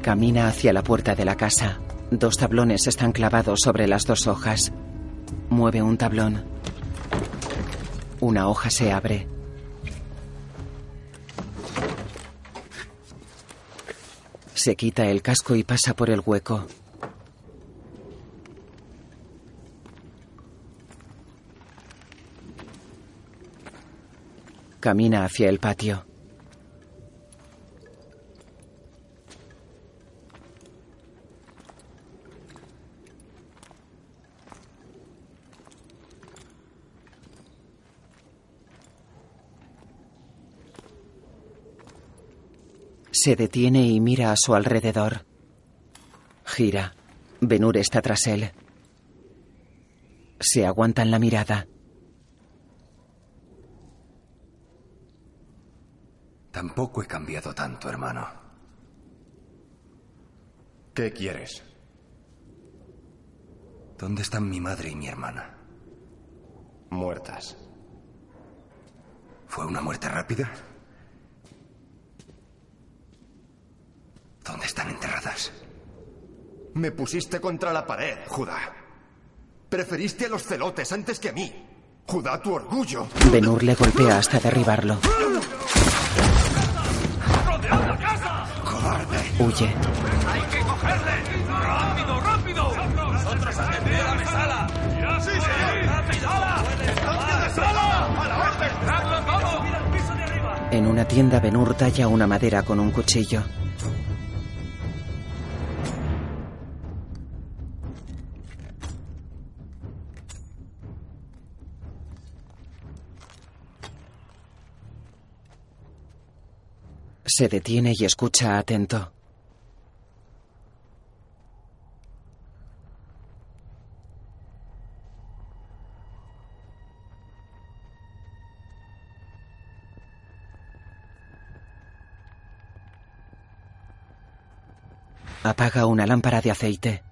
Camina hacia la puerta de la casa. Dos tablones están clavados sobre las dos hojas. Mueve un tablón. Una hoja se abre. Se quita el casco y pasa por el hueco. Camina hacia el patio. Se detiene y mira a su alrededor. Gira. Benur está tras él. Se aguantan la mirada. Tampoco he cambiado tanto, hermano. ¿Qué quieres? ¿Dónde están mi madre y mi hermana? Muertas. ¿Fue una muerte rápida? ¿Dónde están enterradas? Me pusiste contra la pared, Judá. Preferiste a los celotes antes que a mí. Judá, tu orgullo. Benur le golpea hasta derribarlo. Huye. ¡Hay que cogerle! ¡Rápido, rápido! ¡Nosotros a la mesala! ¡Sí, señor! ¡Rápido! ¡Esconde mesala! ¡A la orden! ¡Dadlo todo! ¡Mira el piso de arriba! En una tienda, Benur talla una madera con un cuchillo. Se detiene y escucha atento. Apaga una lámpara de aceite.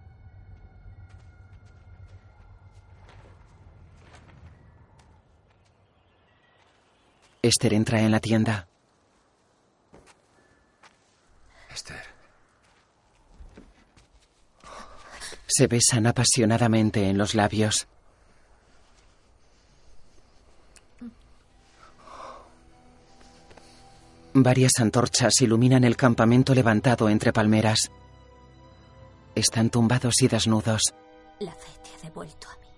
Esther entra en la tienda. Esther. Se besan apasionadamente en los labios. Varias antorchas iluminan el campamento levantado entre palmeras. Están tumbados y desnudos. La fe te ha devuelto a mí.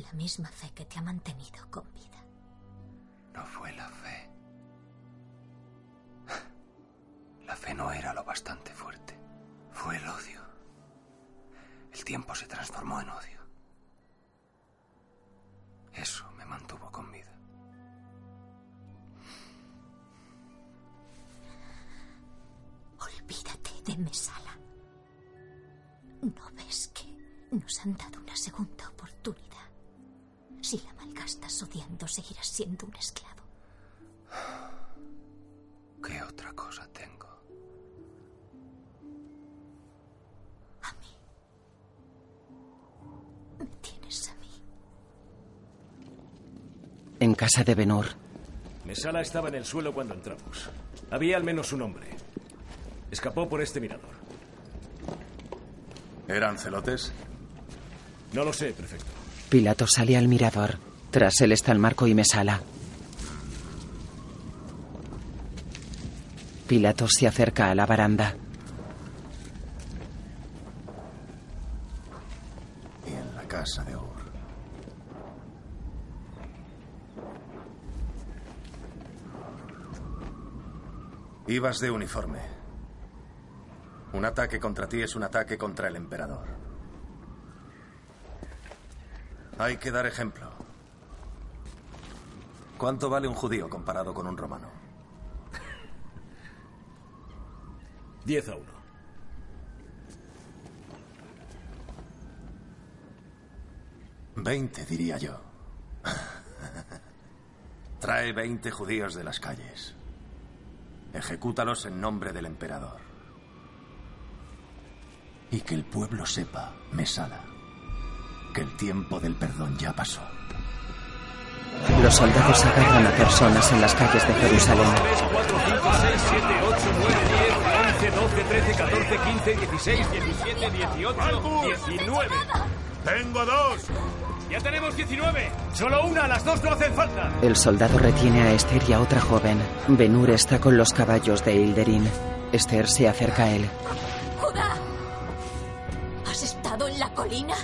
La misma fe que te ha mantenido con vida. No fue la fe. La fe no era lo bastante fuerte. Fue el odio. El tiempo se transformó en odio. Eso me mantuvo con vida. Olvídate de Mesala. ¿No ves que nos han dado una segunda oportunidad? Si la malgastas odiando, seguirás siendo un esclavo. ¿Qué otra cosa tengo? Me tienes a mí. En casa de Benur, Mesala estaba en el suelo cuando entramos. Había al menos un hombre. Escapó por este mirador. ¿Eran celotes? No lo sé, prefecto. Pilato sale al mirador. Tras él está el marco y Mesala. Pilato se acerca a la baranda. Y en la casa de Ur. Ibas de uniforme. Un ataque contra ti es un ataque contra el emperador. Hay que dar ejemplo. ¿Cuánto vale un judío comparado con un romano? 10 a 1. Veinte, diría yo. Trae veinte judíos de las calles. Ejecútalos en nombre del emperador. Y que el pueblo sepa, Mesala, que el tiempo del perdón ya pasó. Los soldados agarran a personas en las calles de Jerusalén. 3, 4, 5, 6, 7, 8, 9, 10, 11, 12, 13, 14, 15, 16, 17, 18, 19. ¡Tengo dos! ¡Ya tenemos 19! ¡Solo una! ¡Las dos no hacen falta! El soldado retiene a Esther y a otra joven. Benur está con los caballos de Hilderin. Esther se acerca a él. ¡Judá! ¿Has estado en la colina?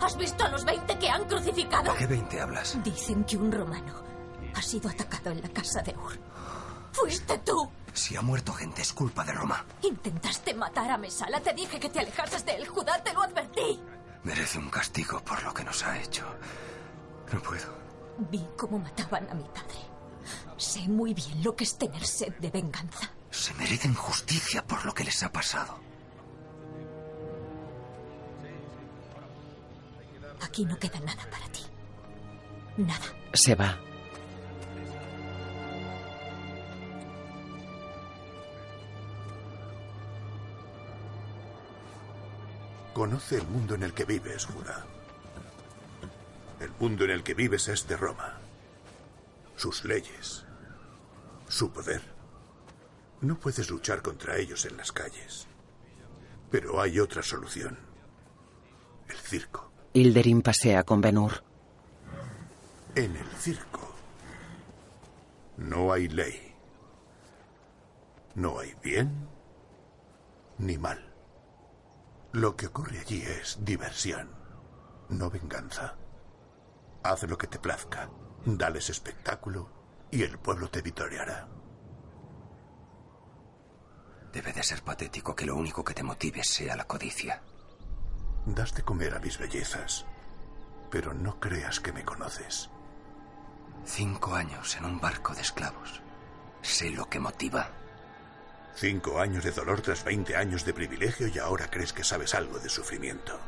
¿Has visto a los 20 que han crucificado? ¿Qué 20 hablas? Dicen que un romano ha sido atacado en la casa de Ur. ¡Fuiste tú! Si ha muerto gente es culpa de Roma. Intentaste matar a Mesala. Te dije que te alejases de él, Judá. Te lo advertí. Merece un castigo por lo que nos ha hecho. No puedo. Vi cómo mataban a mi padre. Sé muy bien lo que es tener sed de venganza. Se merecen justicia por lo que les ha pasado. Aquí no queda nada para ti. Nada. Se va. Conoce el mundo en el que vives, Judá. El mundo en el que vives es de Roma. Sus leyes. Su poder. No puedes luchar contra ellos en las calles. Pero hay otra solución. El circo. Hilderin pasea con Benur. En el circo no hay ley. No hay bien ni mal. Lo que ocurre allí es diversión, no venganza. Haz lo que te plazca, dales espectáculo y el pueblo te victoriará. Debe de ser patético que lo único que te motive sea la codicia. Das de comer a mis bellezas, pero no creas que me conoces. Cinco años en un barco de esclavos. Sé lo que motiva. Cinco años de dolor tras 20 años de privilegio y ahora crees que sabes algo de sufrimiento.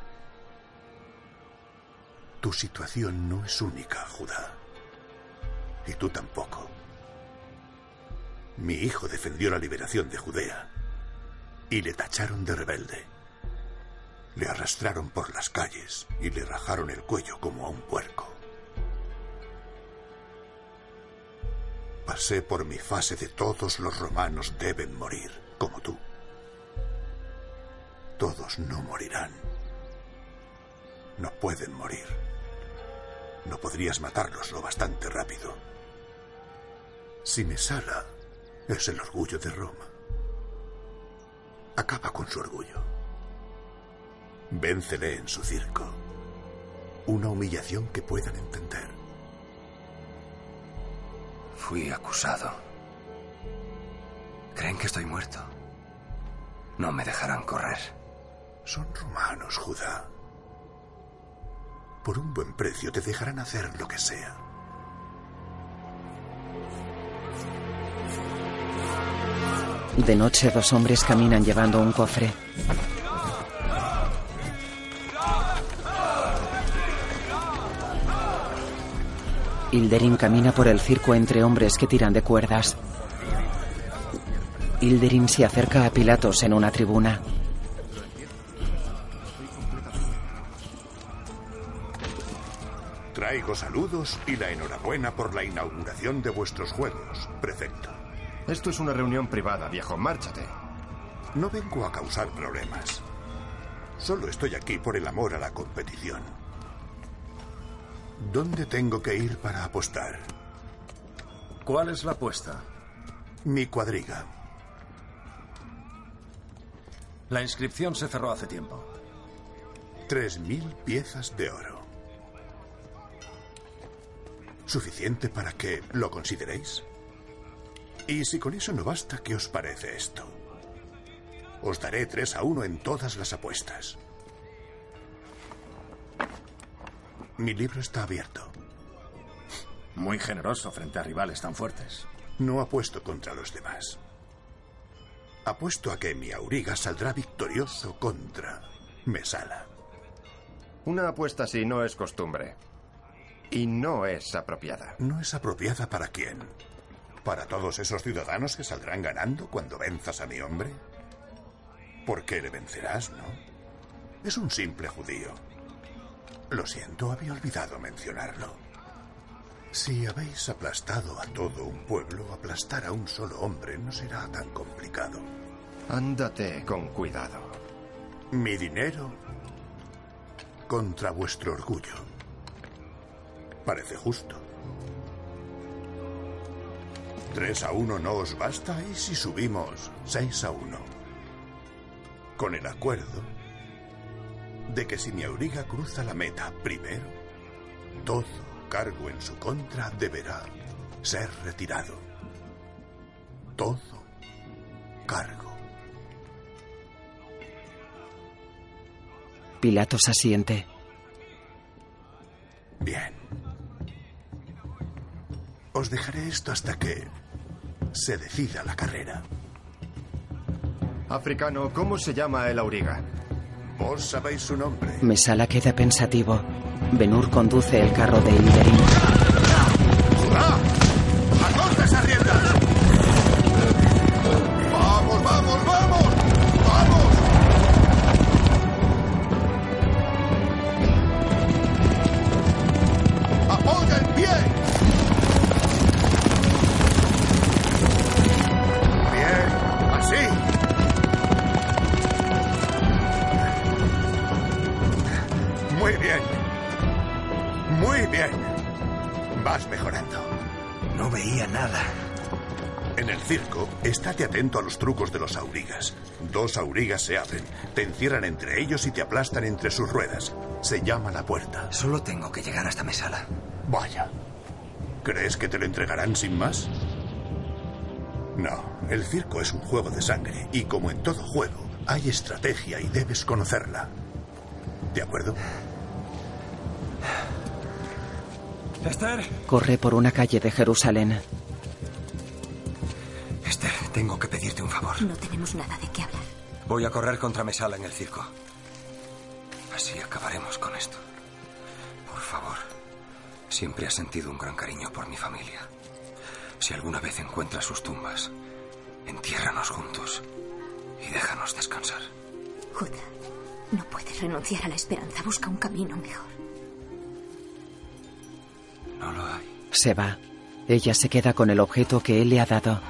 Tu situación no es única, Judá. Y tú tampoco. Mi hijo defendió la liberación de Judea y le tacharon de rebelde. Le arrastraron por las calles y le rajaron el cuello como a un puerco. Pasé por mi fase de todos los romanos deben morir, como tú. Todos no morirán. No pueden morir. No podrías matarlos lo bastante rápido. Si Mesala es el orgullo de Roma, acaba con su orgullo. Véncele en su circo. Una humillación que puedan entender. Fui acusado. Creen que estoy muerto. No me dejarán correr. Son romanos, Judá. Por un buen precio te dejarán hacer lo que sea. De noche, dos hombres caminan llevando un cofre. Hilderin camina por el circo entre hombres que tiran de cuerdas. Hilderin se acerca a Pilatos en una tribuna. Traigo saludos y la enhorabuena por la inauguración de vuestros juegos, prefecto. Esto es una reunión privada, viejo. Márchate. No vengo a causar problemas. Solo estoy aquí por el amor a la competición. ¿Dónde tengo que ir para apostar? ¿Cuál es la apuesta? Mi cuadriga. La inscripción se cerró hace tiempo. Tres mil piezas de oro. ¿Suficiente para que lo consideréis? Y si con eso no basta, ¿qué os parece esto? Os daré tres a uno en todas las apuestas. Mi libro está abierto. Muy generoso frente a rivales tan fuertes. No apuesto contra los demás. Apuesto a que mi auriga saldrá victorioso contra Mesala. Una apuesta así no es costumbre. Y no es apropiada. ¿No es apropiada para quién? ¿Para todos esos ciudadanos que saldrán ganando cuando venzas a mi hombre? Porque le vencerás, ¿no? Es un simple judío. Lo siento, había olvidado mencionarlo. Si habéis aplastado a todo un pueblo, aplastar a un solo hombre no será tan complicado. Ándate con cuidado. Mi dinero contra vuestro orgullo. Parece justo. ¿Tres a uno no os basta? ¿Y si subimos seis a uno? Con el acuerdo de que si mi auriga cruza la meta primero, todo cargo en su contra deberá ser retirado. Todo cargo. Pilatos asiente. Bien. Os dejaré esto hasta que se decida la carrera. Africano, ¿cómo se llama el auriga? Vos sabéis su nombre. Mesala queda pensativo. Benur conduce el carro de Ilderín. Atento a los trucos de los aurigas. Dos aurigas se abren, te encierran entre ellos y te aplastan entre sus ruedas. Se llama la puerta. Solo tengo que llegar hasta Mesala. Vaya. ¿Crees que te lo entregarán sin más? No, el circo es un juego de sangre y como en todo juego, hay estrategia y debes conocerla. ¿De acuerdo? Esther. Corre por una calle de Jerusalén. Favor. No tenemos nada de qué hablar. Voy a correr contra Mesala en el circo. Así acabaremos con esto. Por favor. Siempre has sentido un gran cariño por mi familia. Si alguna vez encuentras sus tumbas, entiérranos juntos y déjanos descansar. Judá, no puedes renunciar a la esperanza. Busca un camino mejor. No lo hay. Se va. Ella se queda con el objeto que él le ha dado.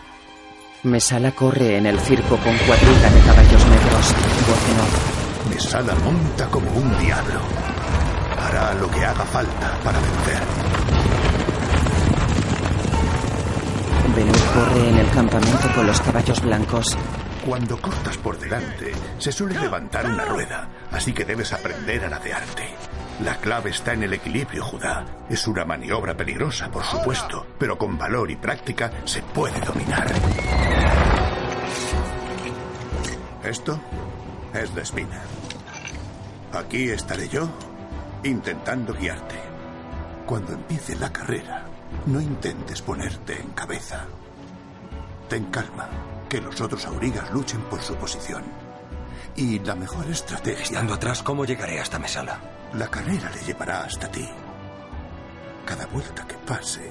Mesala corre en el circo con cuadriga de caballos negros. Voz. Mesala monta como un diablo. Hará lo que haga falta para vencer. Benur corre en el campamento con los caballos blancos. Cuando cortas por delante, se suele levantar una rueda, así que debes aprender a ladearte. La clave está en el equilibrio, Judá. Es una maniobra peligrosa, por supuesto, pero con valor y práctica se puede dominar. Esto es la espina. Aquí estaré yo intentando guiarte. Cuando empiece la carrera, no intentes ponerte en cabeza. Ten calma, que los otros aurigas luchen por su posición. Y la mejor estrategia... Estando atrás, ¿cómo llegaré hasta Mesala? La carrera le llevará hasta ti. Cada vuelta que pase,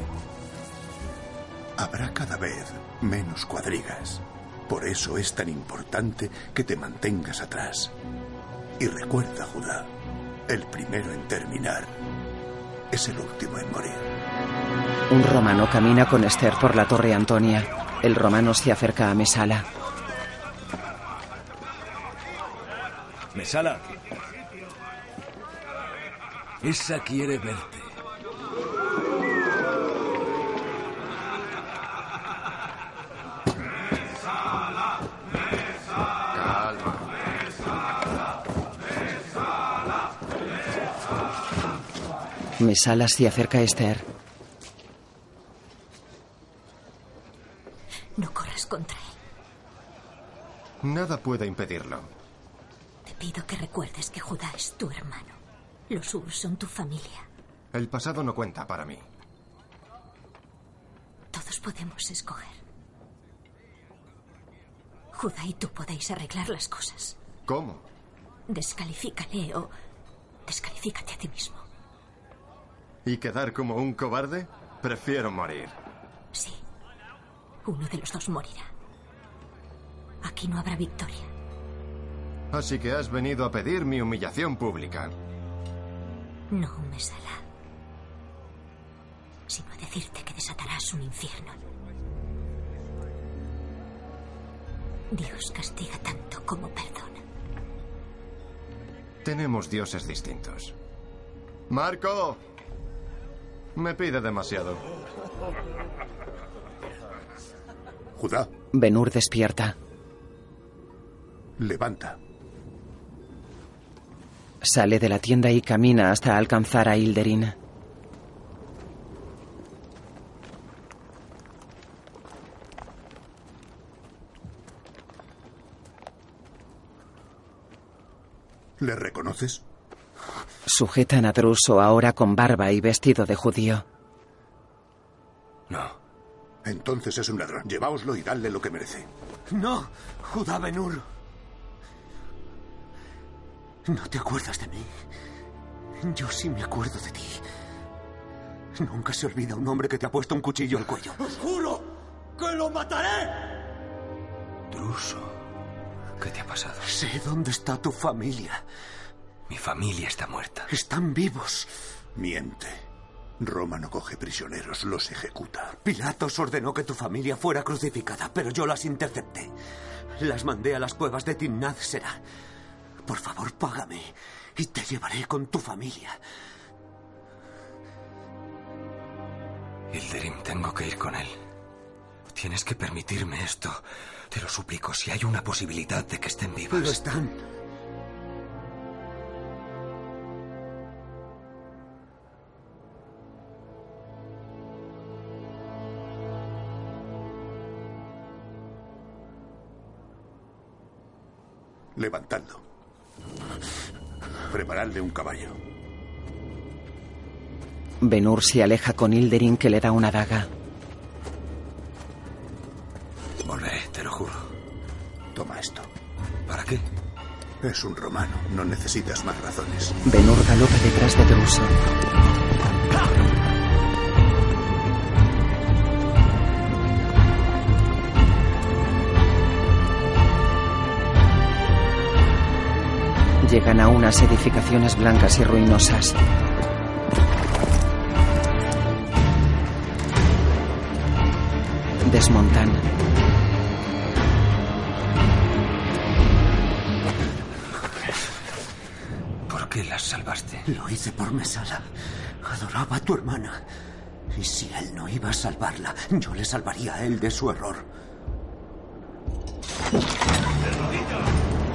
habrá cada vez menos cuadrigas. Por eso es tan importante que te mantengas atrás. Y recuerda, Judá, el primero en terminar es el último en morir. Un romano camina con Esther por la torre Antonia. El romano se acerca a Mesala. Mesala. Esa quiere verte. Calma. Mesala se acerca a Esther. No corras contra él. Nada puede impedirlo. Te pido que recuerdes que Judá es tu hermano. Los Ur son tu familia. El pasado no cuenta para mí. podemos escoger. Judá y tú podéis arreglar las cosas. ¿Cómo? Descalifícale o descalifícate a ti mismo. ¿Y quedar como un cobarde? Prefiero morir. Sí. Uno de los dos morirá. Aquí no habrá victoria. Así que has venido a pedir mi humillación pública. No, Mesala. Sino a decirte que desatarás un infierno. Dios castiga tanto como perdona. Tenemos dioses distintos. Marco. Me pide demasiado. Judá, Benur despierta. levanta. Sale de la tienda y camina hasta alcanzar a Hilderin. ¿Le reconoces? Sujetan a Druso ahora con barba y vestido de judío. No. Entonces es un ladrón. Lleváoslo y dadle lo que merece. No, Judá Benur. No te acuerdas de mí. Yo sí me acuerdo de ti. Nunca se olvida un hombre que te ha puesto un cuchillo al cuello. ¡Os juro que lo mataré! Druso, ¿qué te ha pasado? Sé dónde está tu familia. Mi familia está muerta. Están vivos. Miente. Roma no coge prisioneros, los ejecuta. Pilatos ordenó que tu familia fuera crucificada, pero yo las intercepté. Las mandé a las cuevas de Timnat Será. Por favor, págame y te llevaré con tu familia. Hilderim, tengo que ir con él. Tienes que permitirme esto. Te lo suplico, si hay una posibilidad de que estén vivas. Lo están. Levantadlo. Preparadle un caballo. Benur se aleja con Hilderin que le da una daga. Volveré, te lo juro. Toma esto. ¿Para qué? Es un romano. No necesitas más razones. Benur galopa detrás de Druso. Llegan a unas edificaciones blancas y ruinosas. Desmontan. ¿Por qué las salvaste? Lo hice por Mesala. Adoraba a tu hermana. Y si él no iba a salvarla, yo le salvaría a él de su error.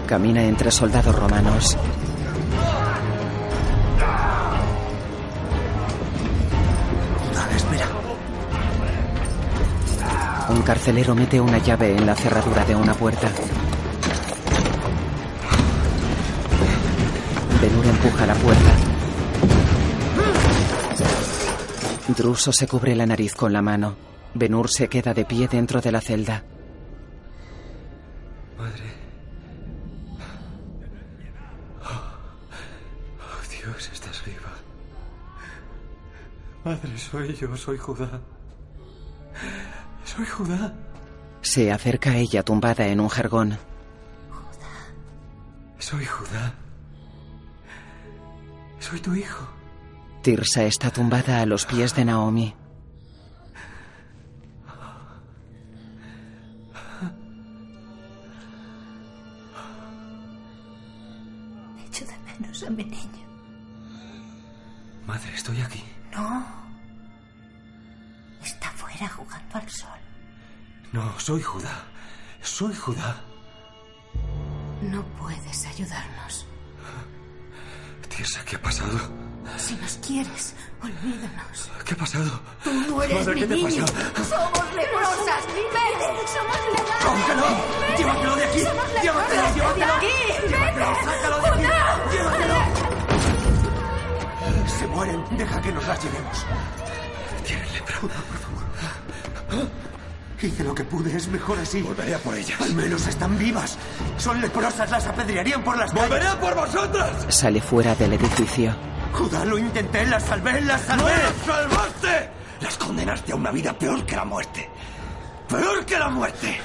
Camina entre soldados romanos. Espera. Un carcelero mete una llave en la cerradura de una puerta. Benur empuja la puerta. Druso se cubre la nariz con la mano. Benur se queda de pie dentro de la celda. Madre, soy yo, soy Judá. Soy Judá. Se acerca a ella tumbada en un jergón. Soy Judá. Soy tu hijo. Tirsa está tumbada a los pies de Naomi. Echo de menos a mi niño. Madre, estoy aquí. No. Está fuera jugando al sol. No, soy Judá. Soy Judá. No puedes ayudarnos. Tirsa, ¿qué ha pasado? Si nos quieres, olvídanos. ¿Qué ha pasado? Tú no eres Madre, mi ¿qué te niño. pasa? Somos leprosas. Vete. Somos legales. ¡Cógelo! ¡Llévatelo de aquí! Somos ¡Llévatelo, leprosas. llévatelo! ¡De aquí! ¡Llévatelo, Vete. sácalo de aquí! Mueren. Deja que nos las llevemos. Tienen lepra. Judá, por favor. Hice lo que pude, es mejor así. Volveré a por ellas. Al menos están vivas. Son leprosas, las apedrearían por las calles. ¡Volveré a por vosotras! Sale fuera del edificio. Judá, lo intenté, las salvé, las salvé. ¡No las salvaste! Las condenaste a una vida peor que la muerte. ¡Peor que la muerte!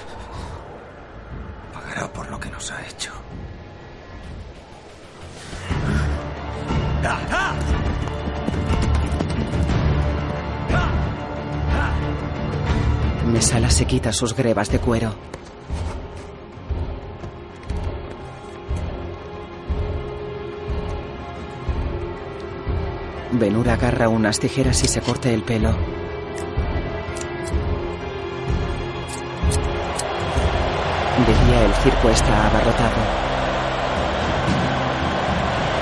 Pagará por lo que nos ha hecho. ¡Ah! Mesala se quita sus grebas de cuero. Benur agarra unas tijeras y se corta el pelo. De día el circo está abarrotado.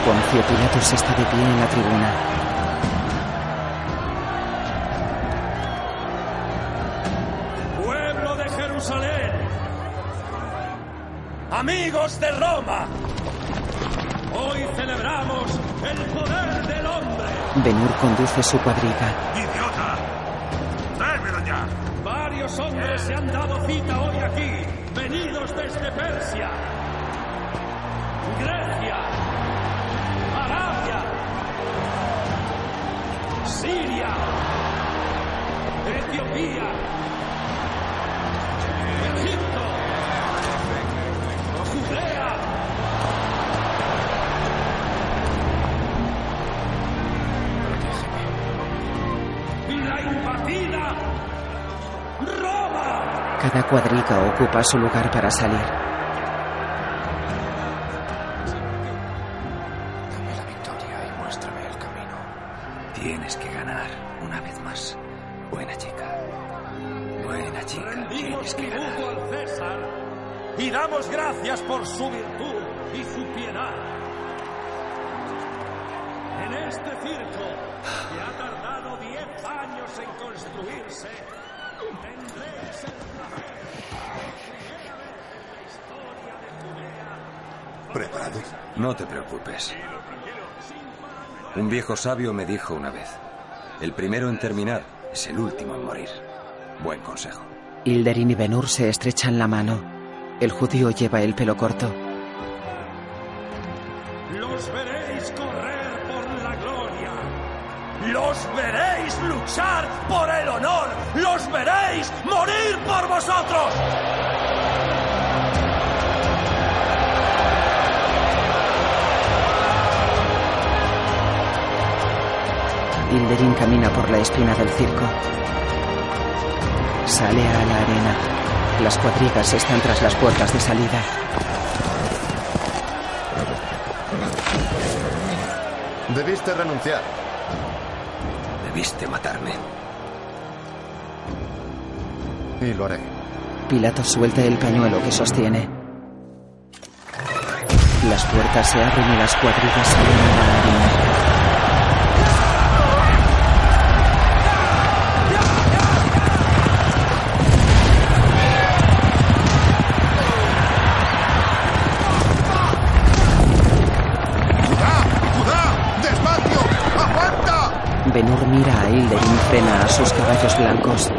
Poncio Pilatos está de pie en la tribuna. Amigos de Roma. Hoy celebramos el poder del hombre. Benur conduce su cuadriga. ¡Idiota! ¡Tráemelo ya! Varios hombres se han dado cita hoy aquí, venidos desde Persia, Grecia, Arabia, Siria, Etiopía, Egipto, Cada cuadriga ocupa su lugar para salir. Viejo sabio me dijo una vez, el primero en terminar es el último en morir. Buen consejo. Hilderin y Benur se estrechan la mano. El judío lleva el pelo corto. Los veréis correr por la gloria. Los veréis luchar por el honor. Los veréis morir por vosotros. Hilderin camina por la espina del circo. Sale a la arena. Las cuadrigas están tras las puertas de salida. Debiste renunciar. Debiste matarme. Y lo haré. Pilato suelta el pañuelo que sostiene. Las puertas se abren y las cuadrigas salen a la arena. Caballos blancos.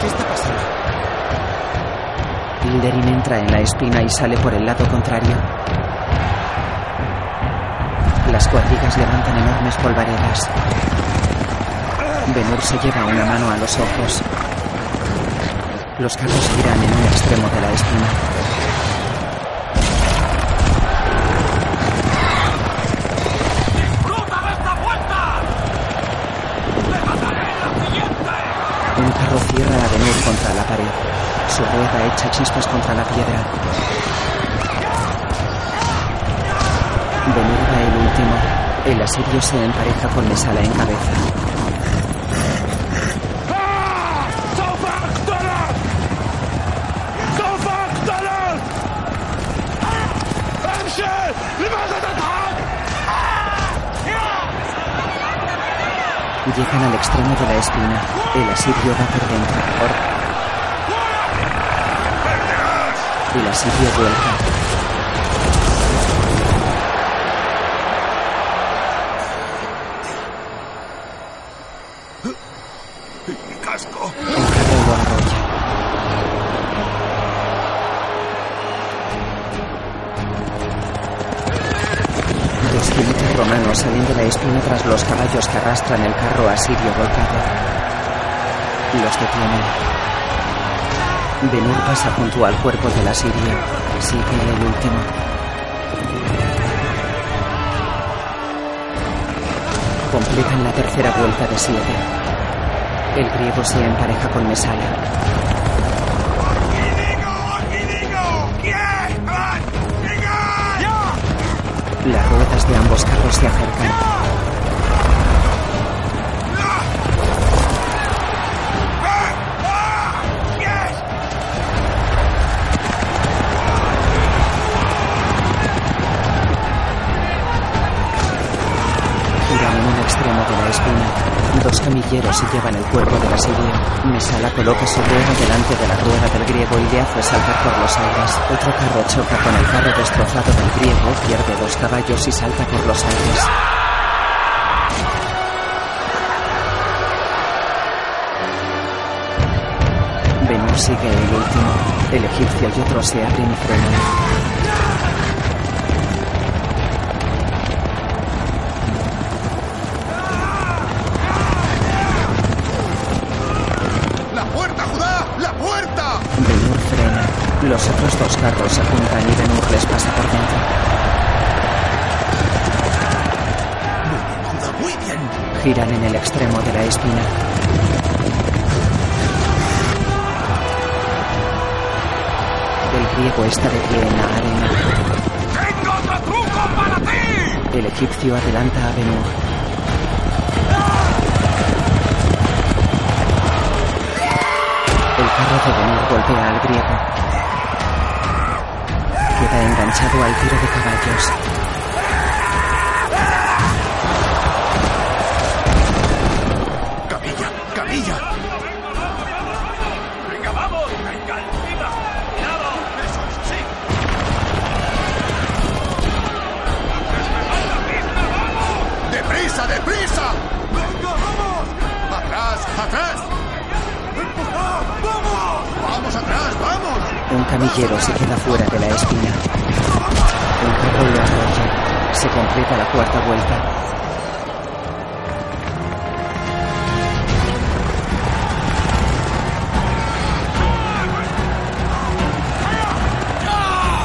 ¿Qué está pasando? Hilderin entra en la espina y sale por el lado contrario. Las cuadrigas levantan enormes polvaredas. Benur se lleva una mano a los ojos. Los carros giran en un extremo de la espina. Cierra a Benur contra la pared. Su rueda echa chispas contra la piedra. Benur va el último. El asirio se empareja con Mesala en cabeza. Llegan al extremo de la espina. El asirio va por dentro. El asirio vuelca. Que arrastran el carro asirio volcado. Los detienen. Benur pasa junto al cuerpo del asirio. Sigue el último. Completan la tercera vuelta de siete. El griego se empareja con Mesala. Las ruedas de ambos carros se acercan. Dos camilleros se llevan el cuerpo del asirio. Mesala coloca su rueda delante de la rueda del griego y le hace saltar por los aires. Otro carro choca con el carro destrozado del griego, pierde dos caballos y salta por los aires. Benur sigue el último. El egipcio y otro se abren. Los otros dos carros se juntan y Benur les pasa por dentro. Muy bien. Giran en el extremo de la espina. El griego está de pie en la arena. ¡Tengo otro truco para ti! El egipcio adelanta a Benur. El carro de Benur golpea al griego. Queda enganchado al tiro de caballos. Un camillero se queda fuera de la espina. El carro lo arrolla. Se completa la cuarta vuelta.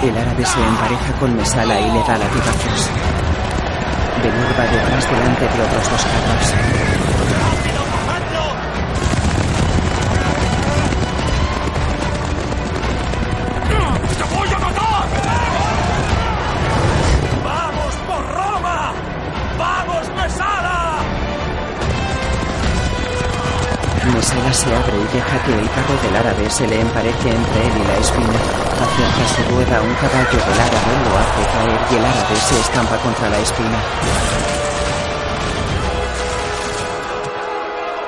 El árabe se empareja con Mesala y le da latigazos. Benur va detrás delante de otros dos carros. Deja que el carro del árabe se le empareje entre él y la espina. Acerca su rueda un caballo del árabe, lo hace caer y el árabe se estampa contra la espina.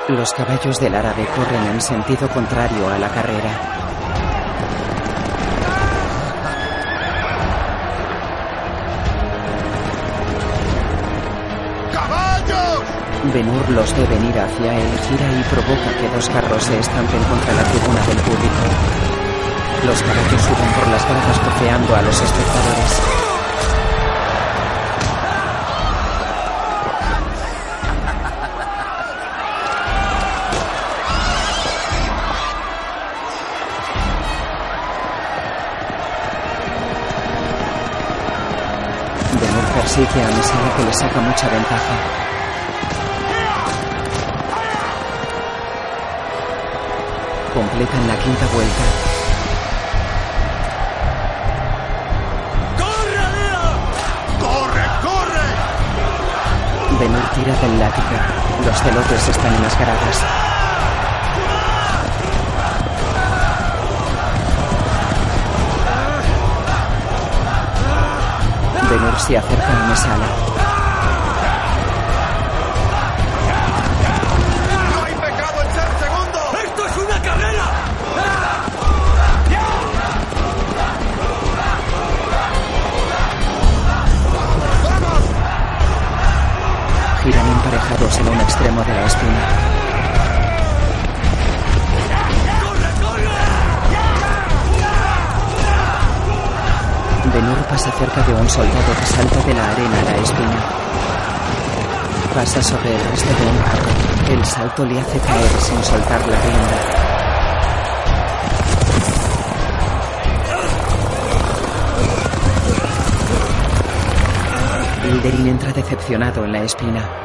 Los caballos del árabe corren en sentido contrario a la carrera. Benur los ve venir hacia él, gira y provoca que dos carros se estampen contra la tribuna del público. Los caballos suben por las gradas cofeando a los espectadores. Benur persigue a Mesala que le saca mucha ventaja. Completan la quinta vuelta. ¡Corre, corre! Benur tira del látigo. Los celotes están en las gradas. Benur se acerca a Mesala. ¡No extremo de la esquina. De pasa cerca de un soldado que salta de la arena a la espina. Pasa sobre el resto de un. El salto le hace caer sin soltar la rienda. Ilderin entra decepcionado en la espina.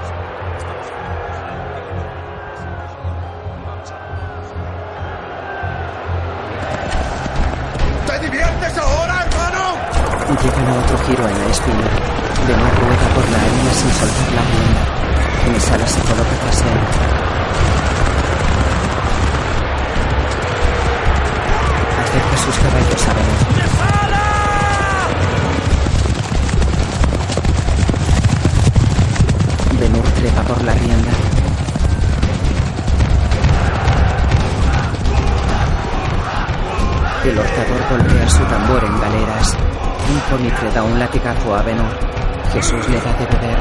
Llegan a otro giro en la espina. De nuevo rueda por la arena sin soltar la rienda. Mesala se coloca tras él. Acerca sus caballos a Benor. Benur trepa por la rienda. El hortador golpea su tambor en galeras. Un ponitre da un latigazo a Benur. Jesús le da de beber.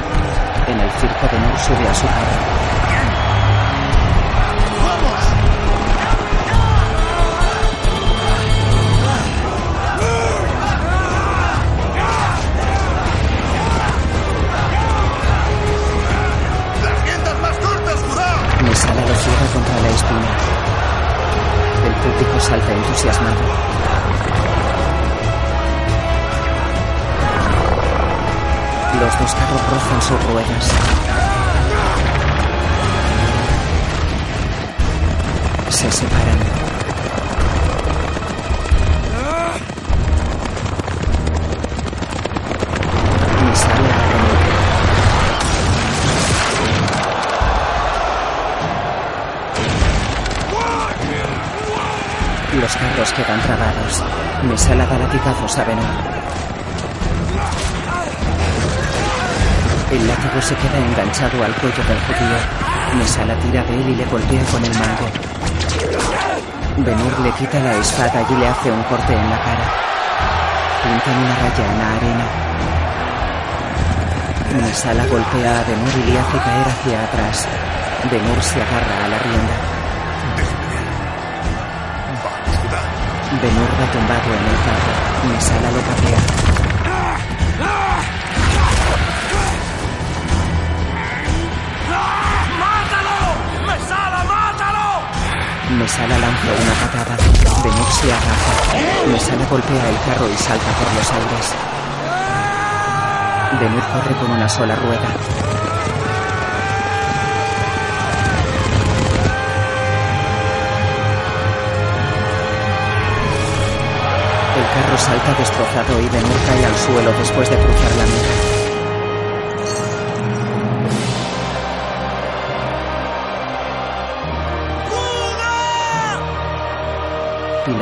En el circo Benur sube a su carro. Mesala lo ciega contra la espina. El público salta entusiasmado. Los dos carros rozan sus ruedas. Se separan. Mesala a Benur. Los carros quedan trabados. Mesala da latigazos a Benur. El látigo se queda enganchado al cuello del judío. Mesala tira de él y le golpea con el mango. Benur le quita la espada y le hace un corte en la cara. Pintan una raya en la arena. Mesala golpea a Benur y le hace caer hacia atrás. Benur se agarra a la rienda. Benur va tumbado en el carro. Mesala lo patea. Mesala lanza una patada. Benur se agacha. Mesala golpea el carro y salta por los aires. Benur corre con una sola rueda. El carro salta destrozado y Benur cae al suelo después de cruzar la meta.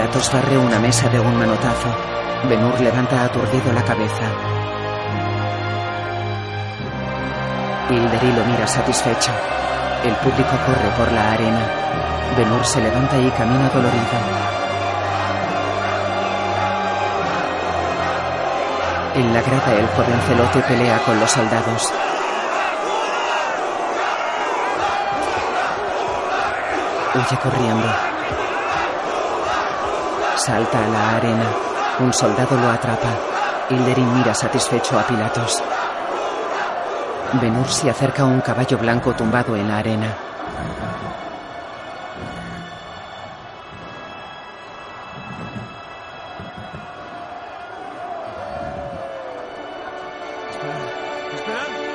Pilatos barre una mesa de un manotazo. Benur levanta aturdido la cabeza. Hilderi lo mira satisfecho. El público corre por la arena. Benur se levanta y camina dolorido. En la grada el joven celote pelea con los soldados. Huye corriendo. Salta a la arena. Un soldado lo atrapa. Hilderin mira satisfecho a Pilatos. Benur se acerca un caballo blanco tumbado en la arena.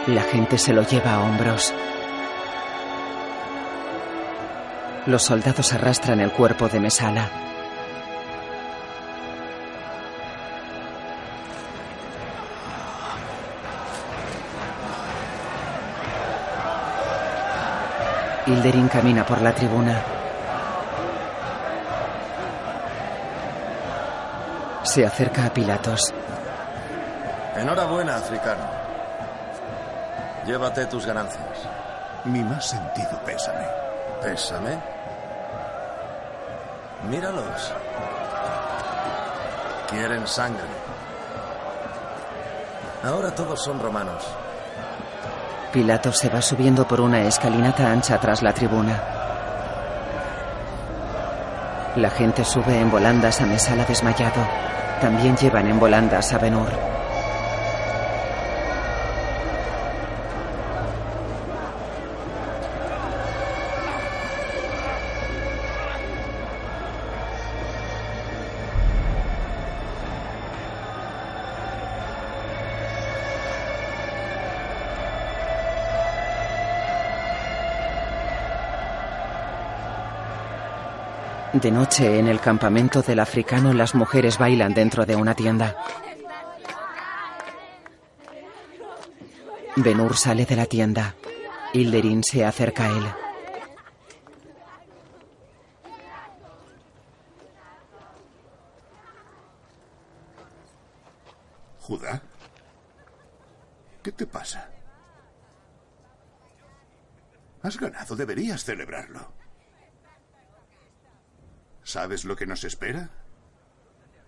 La gente se lo lleva a hombros. Los soldados arrastran el cuerpo de Mesala. Hilderin camina por la tribuna. Se acerca a Pilatos. Enhorabuena, africano. Llévate tus ganancias. Mi más sentido pésame. Pésame. Míralos. Quieren sangre. Ahora todos son romanos. Pilatos se va subiendo por una escalinata ancha tras la tribuna. La gente sube en volandas a Mesala desmayado. También llevan en volandas a Benur. De noche, en el campamento del africano, las mujeres bailan dentro de una tienda. Benur sale de la tienda. Hilderin se acerca a él. Judá, ¿qué te pasa? Has ganado, deberías celebrarlo. ¿Sabes lo que nos espera?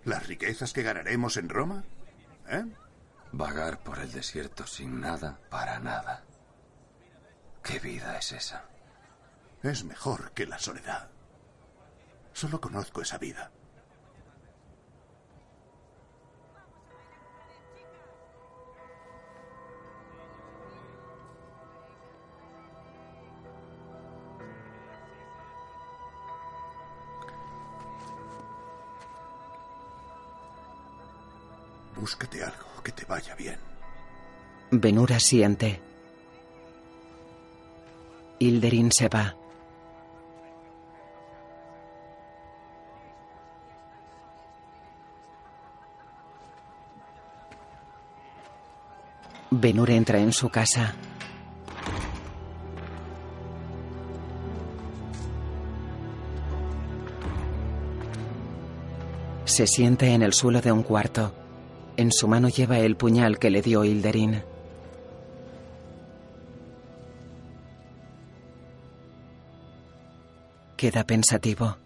¿Las riquezas que ganaremos en Roma? ¿Eh? Vagar por el desierto sin nada para nada. ¿Qué vida es esa? Es mejor que la soledad. Solo conozco esa vida. Algo que te vaya bien. Benur asiente. Hilderin se va. Benur entra en su casa. Se siente en el suelo de un cuarto. En su mano lleva el puñal que le dio Hilderin. Queda pensativo.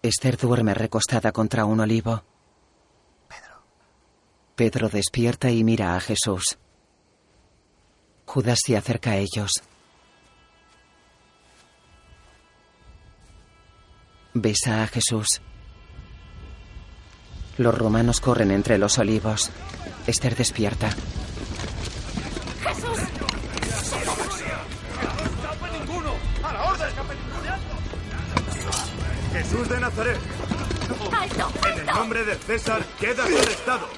Esther duerme recostada contra un olivo. Pedro. Pedro despierta y mira a Jesús. Judas se acerca a ellos. Besa a Jesús. Los romanos corren entre los olivos. Esther despierta. ¡Jesús! ¡A la orden! Jesús de Nazaret. ¡Alto! En el nombre de César, quedas arrestado.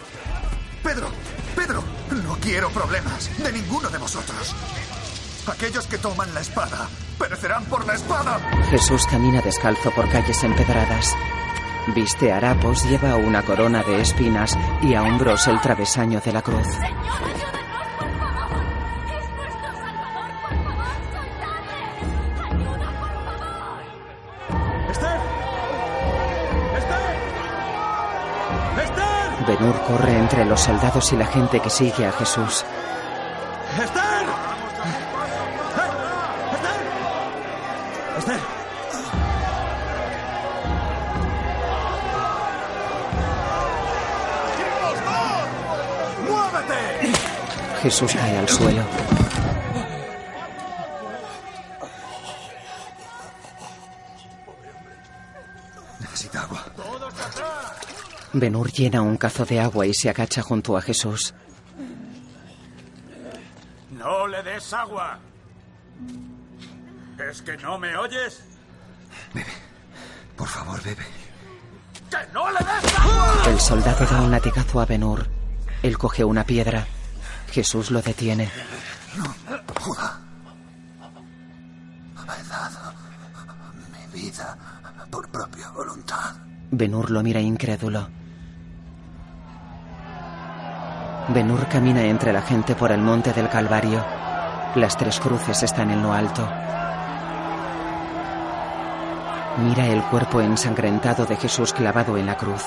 Pedro, Pedro, no quiero problemas de ninguno de vosotros. Aquellos que toman la espada perecerán por la espada. Jesús camina descalzo por calles empedradas. Viste harapos, lleva una corona de espinas y a hombros el travesaño de la cruz. ¡Esther! ¡Esther! ¡Esther! Benur corre entre los soldados y la gente que sigue a Jesús. Jesús cae al suelo. Necesita agua. Benur llena un cazo de agua y se agacha junto a Jesús. No le des agua. ¿Es que no me oyes? Por favor, bebe. ¡Que no le des agua! El soldado da un latigazo a Benur. Él coge una piedra. Jesús lo detiene. Judá. He dado mi vida por propia voluntad. Benur lo mira incrédulo. Benur camina entre la gente por el monte del Calvario. Las tres cruces están en lo alto. Mira el cuerpo ensangrentado de Jesús clavado en la cruz.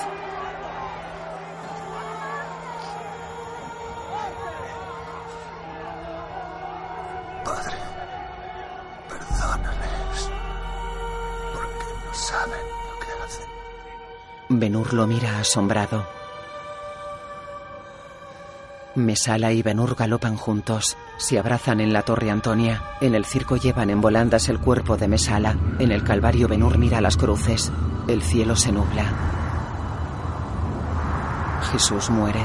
Lo mira asombrado. Mesala y Benur galopan juntos. Se abrazan en la Torre Antonia. En el circo llevan en volandas el cuerpo de Mesala. En el Calvario Benur mira las cruces. El cielo se nubla. Jesús muere.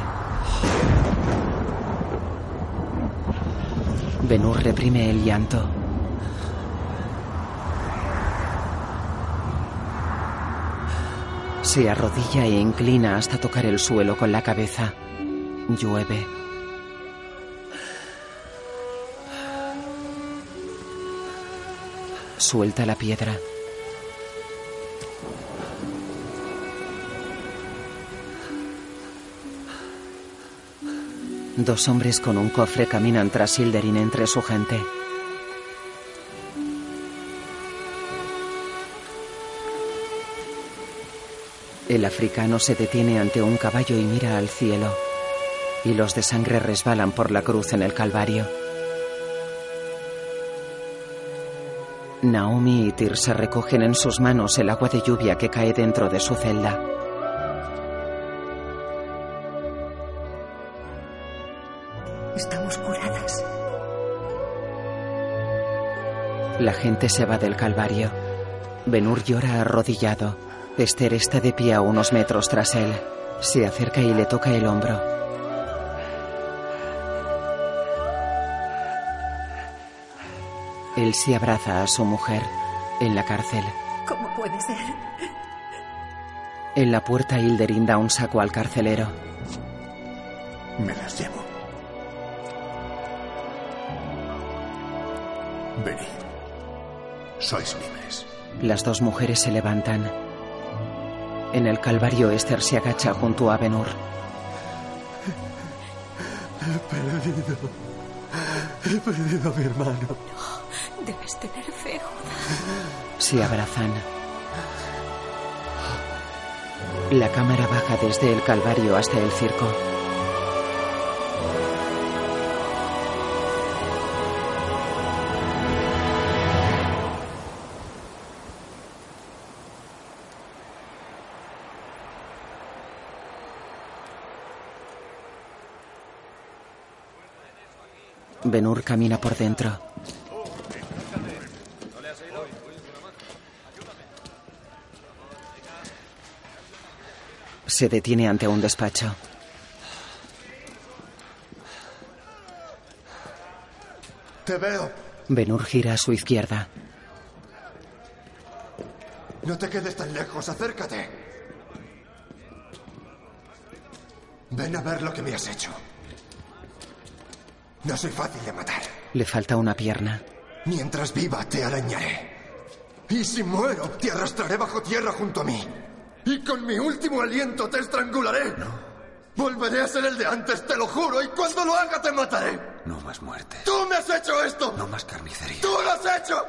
Benur reprime el llanto. Se arrodilla e inclina hasta tocar el suelo con la cabeza. Llueve. Suelta la piedra. Dos hombres con un cofre caminan tras Hilderin entre su gente. El africano se detiene ante un caballo y mira al cielo. Hilos de sangre resbalan por la cruz en el Calvario. Naomi y Tirsa recogen en sus manos el agua de lluvia que cae dentro de su celda. Estamos curadas. La gente se va del Calvario. Benur llora arrodillado. Esther está de pie a unos metros tras él. Se acerca y le toca el hombro. Él se abraza a su mujer en la cárcel. ¿Cómo puede ser? En la puerta Hilderin da un saco al carcelero. Me las llevo. Venid. Sois libres. Las dos mujeres se levantan. En el Calvario Esther se agacha junto a Benur. He perdido. He perdido a mi hermano. Debes tener fe, Se abrazan. La cámara baja desde el Calvario hasta el circo. Camina por dentro. Se detiene ante un despacho. Te veo. Benur gira a su izquierda. No te quedes tan lejos, acércate. Ven a ver lo que me has hecho. No soy fácil de matar. Le falta una pierna. Mientras viva, te arañaré. Y si muero, te arrastraré bajo tierra junto a mí. Y con mi último aliento te estrangularé. No. Volveré a ser el de antes, te lo juro, y cuando lo haga te mataré. No más muerte. ¡Tú me has hecho esto! No más carnicería. ¡Tú lo has hecho!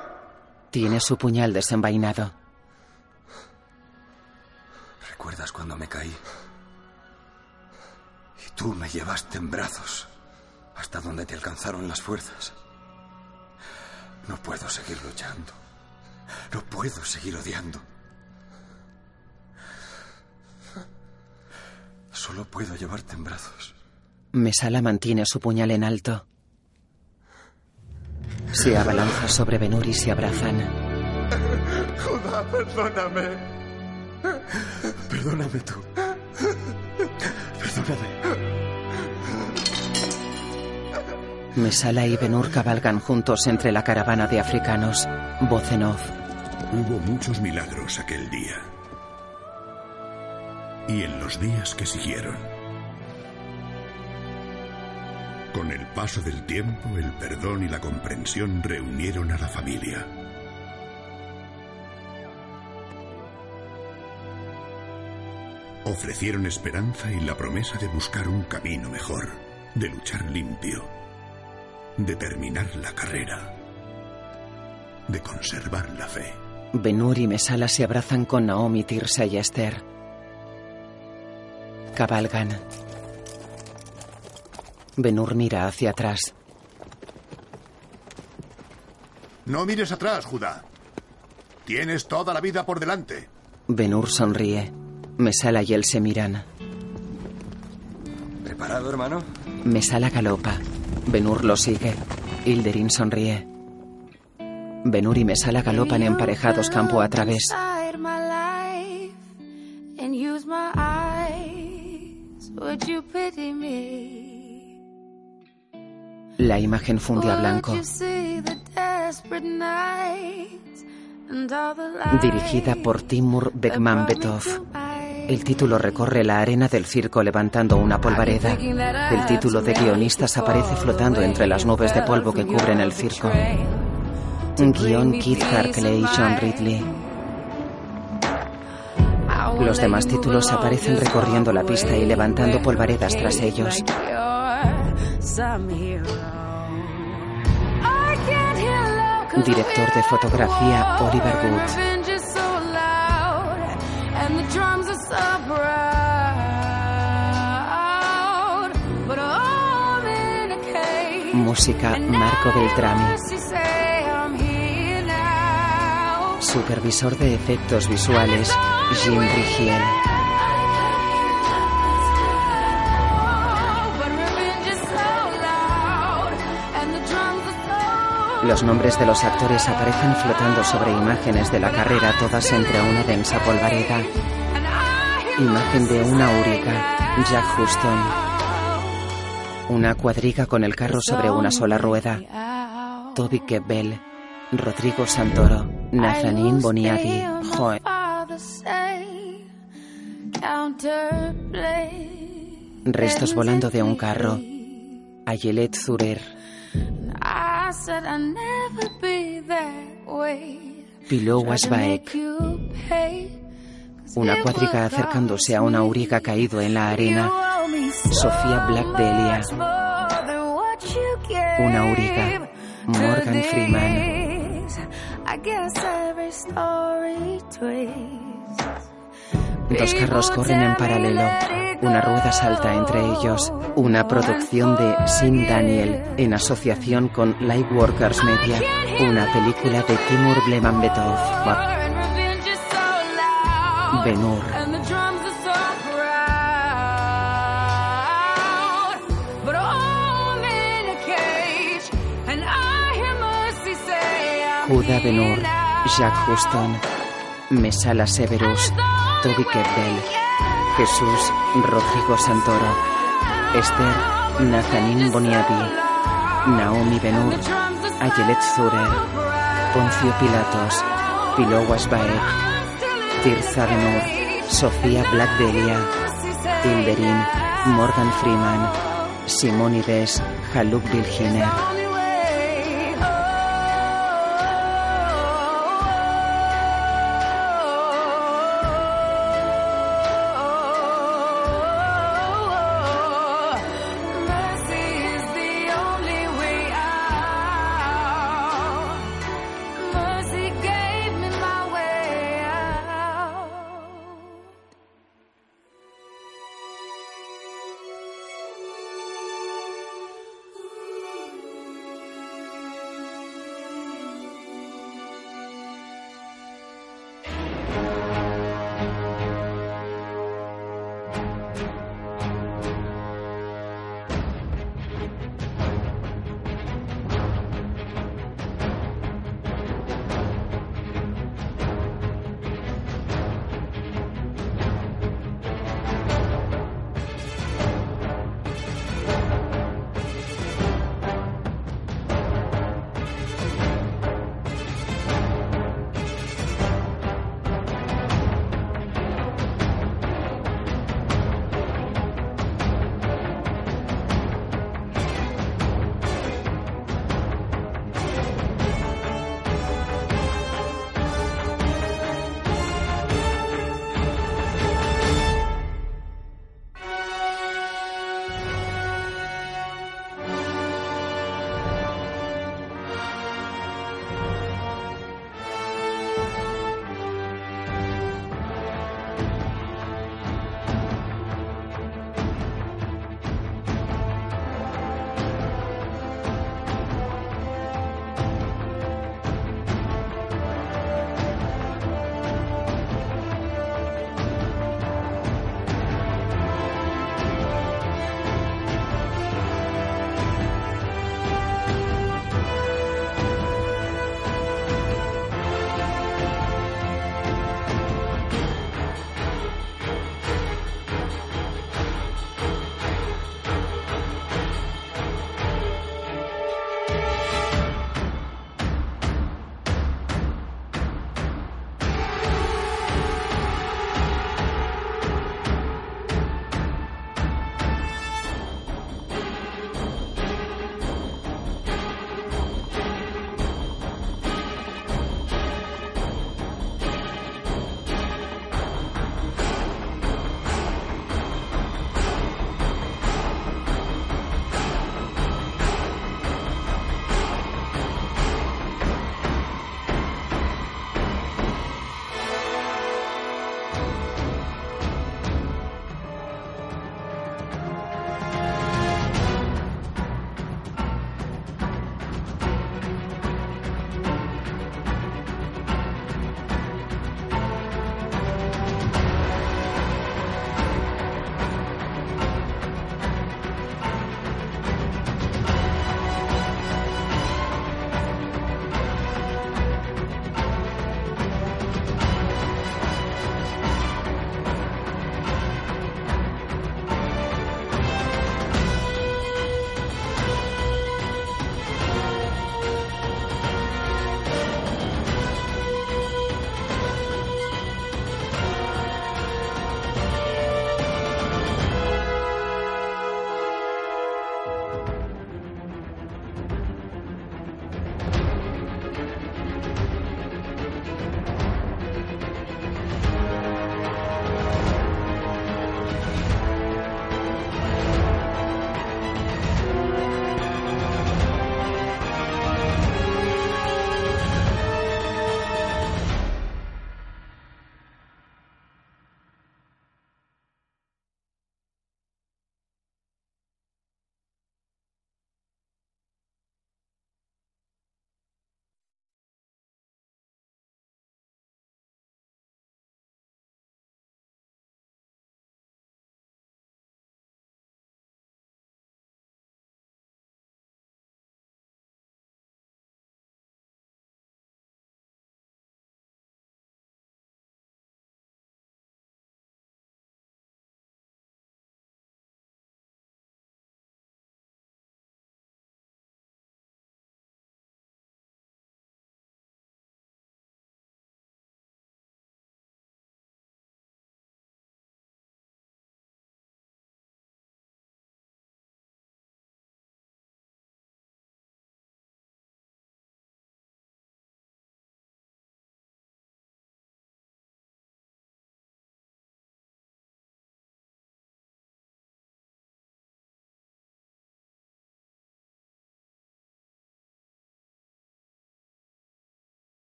Tiene su puñal desenvainado. ¿Recuerdas cuando me caí? Y tú me llevaste en brazos hasta donde te alcanzaron las fuerzas. No puedo seguir luchando. No puedo seguir odiando. Solo puedo llevarte en brazos. Mesala mantiene su puñal en alto. Se abalanza sobre Benur y se abrazan. Judá, perdóname. Perdóname tú. Perdóname. Mesala y Benur cabalgan juntos entre la caravana de africanos. Voz. Hubo muchos milagros aquel día. Y en los días que siguieron. Con el paso del tiempo, el perdón y la comprensión reunieron a la familia. Ofrecieron esperanza y la promesa de buscar un camino mejor, de luchar limpio, de terminar la carrera, de conservar la fe. Benur y Mesala se abrazan con Naomi, Tirsa y Esther. Cabalgan. Benur mira hacia atrás. No mires atrás, Judá. Tienes toda la vida por delante. Benur sonríe. Mesala y él se miran. ¿Preparado, hermano? Mesala galopa. Benur lo sigue. Hilderin sonríe. Benur y Mesala galopan emparejados campo a través. La imagen funde a blanco. Dirigida por Timur Bekmambetov. El título recorre la arena del circo levantando una polvareda. El título de guionistas aparece flotando entre las nubes de polvo que cubren el circo. Guión Keith Harkley y John Ridley. Los demás títulos aparecen recorriendo la pista y levantando polvaredas tras ellos. Director de fotografía Oliver Wood. Música Marco Beltrami. Supervisor de efectos visuales Jim Rigiel. Los nombres de los actores aparecen flotando sobre imágenes de la carrera, todas entre una densa polvareda. Imagen de una auriga, Jack Huston. Una cuadriga con el carro sobre una sola rueda. Toby Kebbell. Rodrigo Santoro. Nazanin Boniadi. Joe. Restos volando de un carro. Ayelet Zurer. Piló Wasbaek. Una cuadriga acercándose a una auriga caído en la arena. Sofía Black Delia. Una auriga. Morgan Freeman. Dos carros corren en paralelo. Una rueda salta entre ellos. Una producción de Sim Daniel en asociación con Lightworkers Media. Una película de Timur Blemanbetov. Benur. Judah Benur. Jack Huston. Mesala Severus. Toby Kebbell. Jesús Rodrigo Santoro. Esther Nazanin Boniadi. Naomi Benur. Ayelet Zurer. Poncio Pilatos. Pilo Wasbaek. Tirza Benur. Sofía Black Delia. Morgan Freeman. Simonides. Haluk Bilginer.